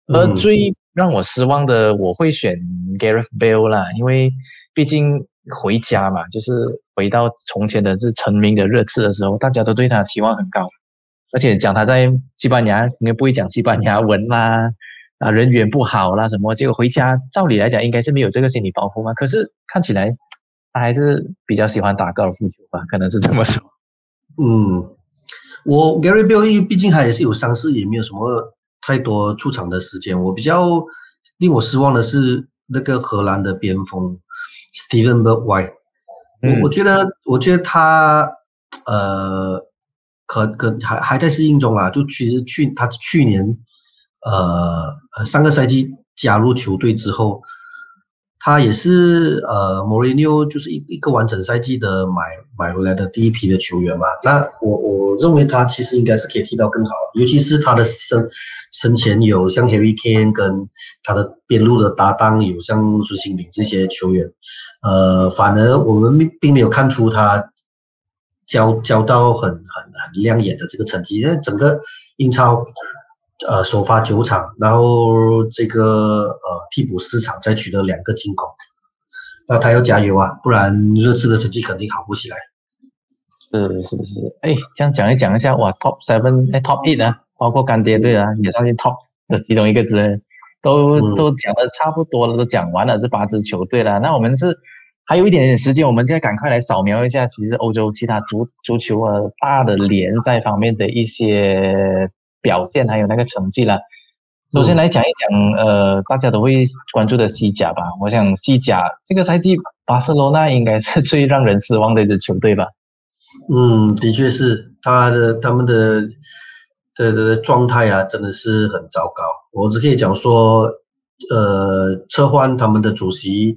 而最让我失望的，我会选 Gareth Bale 啦，因为毕竟回家嘛，就是回到从前的这成名的热刺的时候，大家都对他期望很高，而且讲他在西班牙应该不会讲西班牙文啦，啊人缘不好啦什么，结果回家照理来讲应该是没有这个心理包袱嘛，可是看起来。他还是比较喜欢打高尔夫球吧，可能是这么说。嗯，我 Gary Bale 毕竟他也是有伤势，也没有什么太多出场的时间。我比较令我失望的是那个荷兰的边锋 Steven Bergwijn。我我觉得，我觉得他呃，可可还还在适应中啊。就其实去他去年呃呃上个赛季加入球队之后。他也是呃，莫里尼奥就是一一个完整赛季的买买回来的第一批的球员嘛。那我我认为他其实应该是可以踢到更好，尤其是他的身生前有像 Harry Kane 跟他的边路的搭档有像孙兴敏这些球员，呃，反而我们并没有看出他交交到很很很亮眼的这个成绩，因为整个英超。呃，首发九场，然后这个呃替补四场，再取得两个进攻，那他要加油啊，不然热刺的成绩肯定好不起来。是是是，哎，这样讲一讲一下，哇，Top Seven，哎，Top Eight 啊，包括干爹队啊，也算是 Top 的其中一个支，都都讲的差不多了，都讲完了这八支球队了。那我们是还有一点点时间，我们现在赶快来扫描一下，其实欧洲其他足足球啊大的联赛方面的一些。表现还有那个成绩了。首先来讲一讲，呃，大家都会关注的西甲吧。我想西甲这个赛季，巴塞罗那应该是最让人失望的一支球队吧。嗯，的确是，他的他们的的的状态啊，真的是很糟糕。我只可以讲说，呃，撤换他们的主席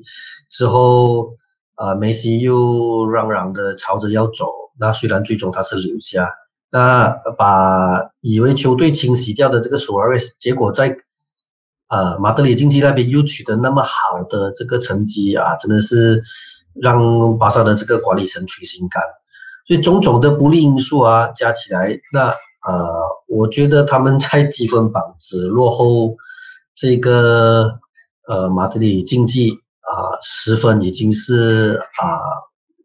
之后，啊，梅西又嚷嚷的朝着要走。那虽然最终他是留下。那把以为球队清洗掉的这个索尔维斯，结果在呃马德里竞技那边又取得那么好的这个成绩啊，真的是让巴萨的这个管理层垂心肝。所以种种的不利因素啊加起来，那呃，我觉得他们在积分榜只落后这个呃马德里竞技啊十分，已经是啊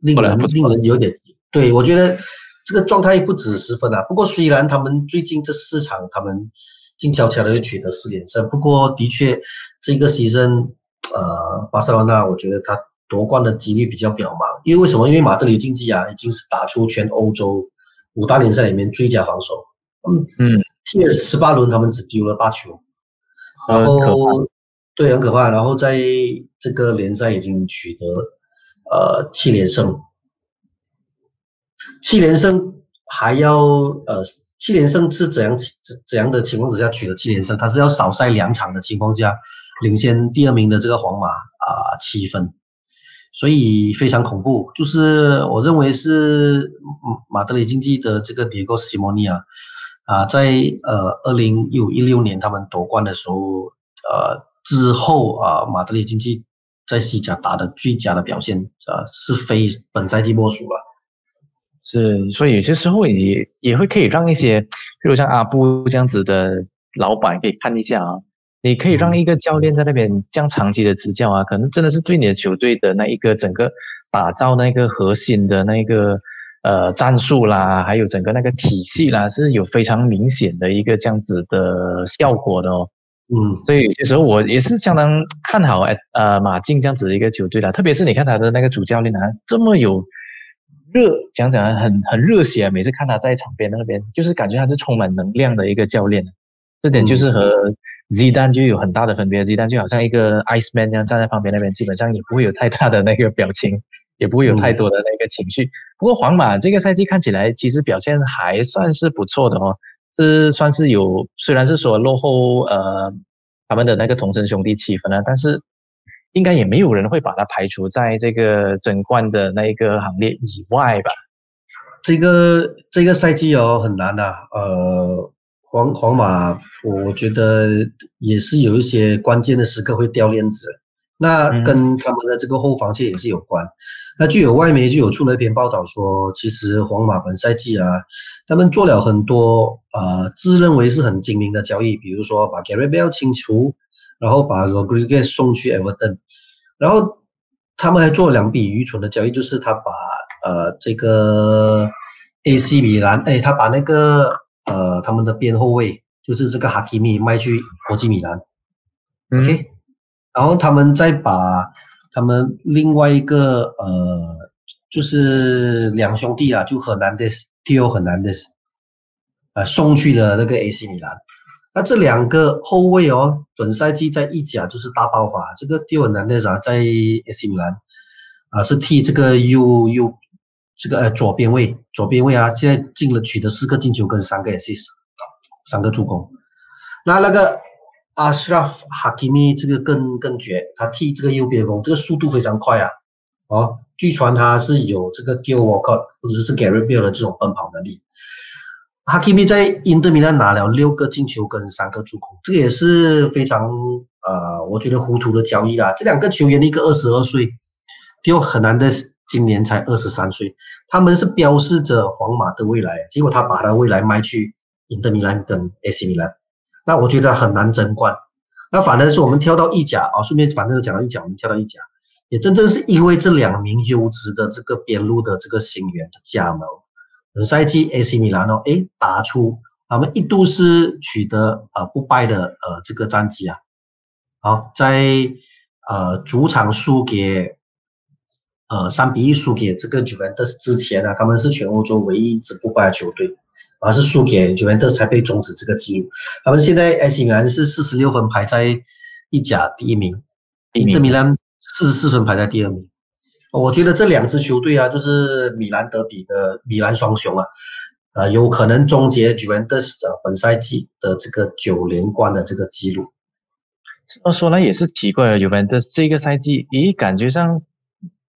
令人令人有点对我觉得。这个状态不止十分啊！不过虽然他们最近这四场他们静悄悄的又取得四连胜，不过的确这个牺牲，呃，巴塞罗那我觉得他夺冠的几率比较渺茫。因为为什么？因为马德里竞技啊已经是打出全欧洲五大联赛里面最佳防守，嗯嗯，踢了十八轮他们只丢了八球，然后对很可怕。然后在这个联赛已经取得呃七连胜。七连胜还要呃，七连胜是怎样怎怎样的情况之下取得七连胜？他是要少赛两场的情况下，领先第二名的这个皇马啊七分，所以非常恐怖。就是我认为是马德里竞技的这个迭戈西莫尼亚，啊，在呃二零一五一六年他们夺冠的时候，呃之后啊，马德里竞技在西甲打的最佳的表现啊，是非本赛季莫属了。是，所以有些时候也也会可以让一些，比如像阿布这样子的老板可以看一下啊，你可以让一个教练在那边这样长期的执教啊，可能真的是对你的球队的那一个整个打造那个核心的那个呃战术啦，还有整个那个体系啦，是有非常明显的一个这样子的效果的哦。嗯，所以有些时候我也是相当看好哎呃马竞这样子的一个球队的，特别是你看他的那个主教练啊，这么有。热讲讲很很热血啊！每次看他在场边那边，就是感觉他是充满能量的一个教练。这点就是和 Z 丹就有很大的分别。Z 丹就好像一个 Ice Man 那样站在旁边那边，基本上也不会有太大的那个表情，也不会有太多的那个情绪。不过皇马这个赛季看起来其实表现还算是不错的哦，是算是有，虽然是说落后呃他们的那个同城兄弟七分了，但是。应该也没有人会把它排除在这个争冠的那一个行列以外吧？这个这个赛季哦很难呐，呃，皇皇马我觉得也是有一些关键的时刻会掉链子，那跟他们的这个后防线也是有关。那就有外媒就有出了一篇报道说，其实皇马本赛季啊，他们做了很多呃自认为是很精明的交易，比如说把 Gary Bell 清除。然后把 Rodriguez 送去 Everton，然后他们还做了两笔愚蠢的交易，就是他把呃这个 AC 米兰，哎，他把那个呃他们的边后卫，就是这个哈基米卖去国际米兰，OK，然后他们再把他们另外一个呃就是两兄弟啊，就很难的 Tio 很难的，呃送去了那个 AC 米兰。那这两个后卫哦，本赛季在意甲就是大爆发。这个蒂尔南内啥在 AC 米兰啊，是替这个右右这个呃左边卫左边卫啊，现在进了取得四个进球跟三个 assist，三个助攻。那那个阿什拉夫哈基米这个更更绝，他替这个右边锋，这个速度非常快啊。哦，据传他是有这个 Gil Walcott 或者是 Gary Bell 的这种奔跑能力。哈基米在英德米兰拿了六个进球跟三个助攻，这个也是非常呃，我觉得糊涂的交易啦。这两个球员，一个二十二岁，又很难的，今年才二十三岁，他们是标示着皇马的未来，结果他把他的未来卖去英德米兰跟 AC 米兰，那我觉得很难争冠。那反正是我们跳到意甲啊，顺便反正就讲到意甲，我们跳到意甲，也真正是因为这两名优质的这个边路的这个新援的加盟。本赛季 AC 米兰哦，哎，打出他们一度是取得呃不败的呃这个战绩啊，好，在呃主场输给呃三比一输给这个 Juventus 之前呢，他们是全欧洲唯一一支不败的球队，而是输给 Juventus 才被终止这个记录。他们现在 AC 米兰是四十六分排在意甲第一名，英德米兰四十四分排在第二名。我觉得这两支球队啊，就是米兰德比的米兰双雄啊，呃，有可能终结 Juventus 本赛季的这个九连冠的这个记录。说说来也是奇怪啊，Juventus 这个赛季，咦，感觉上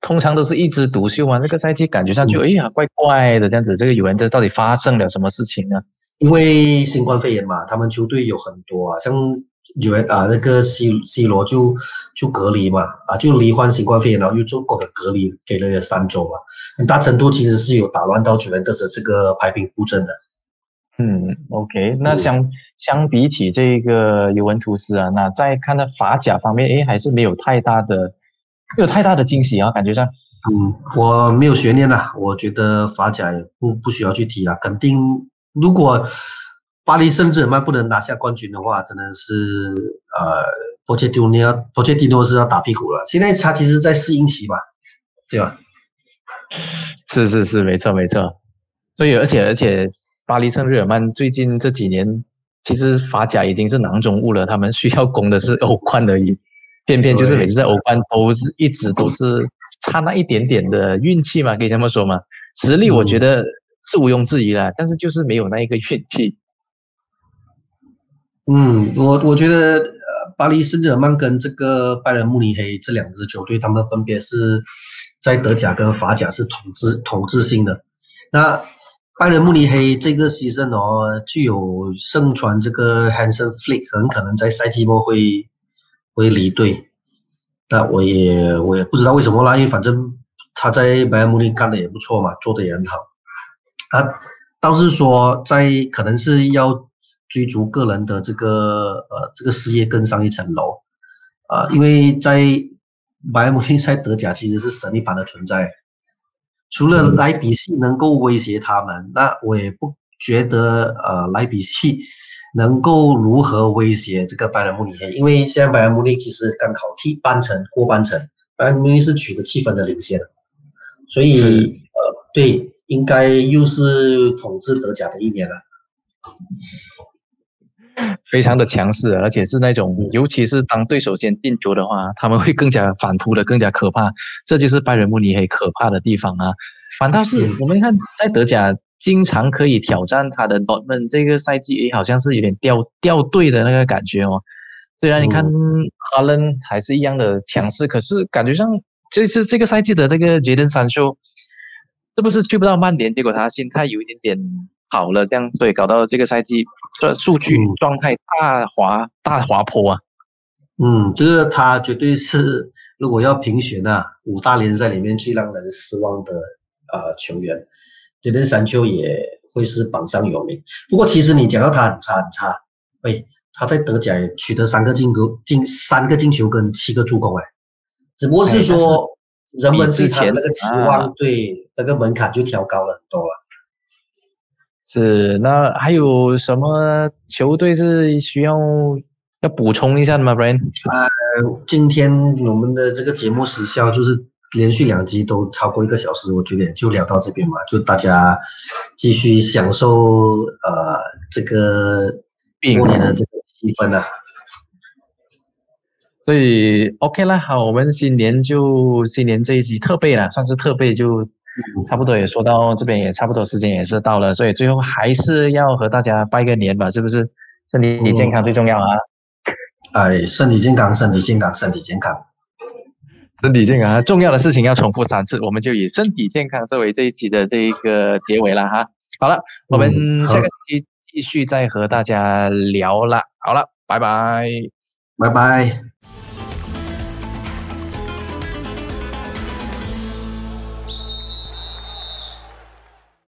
通常都是一枝独秀啊，这个赛季感觉上就哎呀怪怪的这样子。这个 Juventus 到底发生了什么事情呢？因为新冠肺炎嘛，他们球队有很多啊，像。尤文啊，那个 C C 罗就就隔离嘛，啊，就罹患新冠肺炎，然后又做过的隔离，给了三周嘛，很大程度其实是有打乱到球员的这个排兵布阵的。嗯，OK，那相相比起这个尤文图斯啊，那在看到法甲方面，诶，还是没有太大的，没有太大的惊喜啊，感觉上。嗯，我没有悬念了，我觉得法甲也不不需要去提啊，肯定如果。巴黎圣日耳曼不能拿下冠军的话，真的是呃，波切蒂诺要波切蒂诺是要打屁股了。现在他其实，在适应期嘛，对吧？是是是，没错没错。所以，而且而且，巴黎圣日耳曼最近这几年，其实法甲已经是囊中物了。他们需要攻的是欧冠而已，偏偏就是每次在欧冠都是一直都是差那一点点的运气嘛，可以这么说嘛。实力我觉得是毋庸置疑了，但是就是没有那一个运气。嗯，我我觉得呃，巴黎圣日耳曼跟这个拜仁慕尼黑这两支球队，他们分别是在德甲跟法甲是统治统治性的。那拜仁慕尼黑这个牺牲哦，具有盛传这个 Hansen Flick 很可能在赛季末会会离队，那我也我也不知道为什么啦，因为反正他在拜仁慕尼干的也不错嘛，做的也很好，啊，倒是说在可能是要追逐个人的这个呃这个事业更上一层楼，啊，因为在拜仁慕尼在德甲其实是神一般的存在。除了莱比锡能够威胁他们，那我也不觉得呃莱比锡能够如何威胁这个拜仁慕尼黑，因为现在拜仁慕尼其实刚好踢半程过半程，拜仁慕尼是取得七分的领先，所以呃对，应该又是统治德甲的一年了，非常的强势，而且是那种，尤其是当对手先进球的话，他们会更加反扑的更加可怕，这就是拜仁慕尼黑可怕的地方啊。反倒是我们看，在德甲经常可以挑战他的 Dortmund，这个赛季好像是有点掉掉队的那个感觉哦。虽然你看哈伦还是一样的强势，可是感觉上这次这个赛季的那个杰登三秀，是不是去不到曼联？结果他心态有一点点好了，这样所以搞到这个赛季的数据状态大滑大滑坡啊。嗯，这个他绝对是如果要评选啊，五大联赛里面最让人失望的。呃，球员，杰登山丘也会是榜上有名。不过，其实你讲到他很差很差，喂，他在德甲也取得三个进球，进三个进球跟七个助攻，哎，只不过是说人们对他那个期望，对那个门槛就调高了很多了。是，那还有什么球队是需要要补充一下的吗，Brian？呃，今天我们的这个节目时效就是。连续两集都超过一个小时，我觉得就聊到这边嘛，就大家继续享受呃这个过年的这个气氛啊。所以 OK 啦，好，我们新年就新年这一集特备了，算是特备，就差不多也说到这边，也差不多时间也是到了，所以最后还是要和大家拜个年吧，是不是？身体健康最重要啊！哎，身体健康，身体健康，身体健康。身体健康，重要的事情要重复三次，我们就以身体健康作为这一期的这一个结尾了哈。好了，我们下个星期继续再和大家聊了。好了，拜拜，拜拜。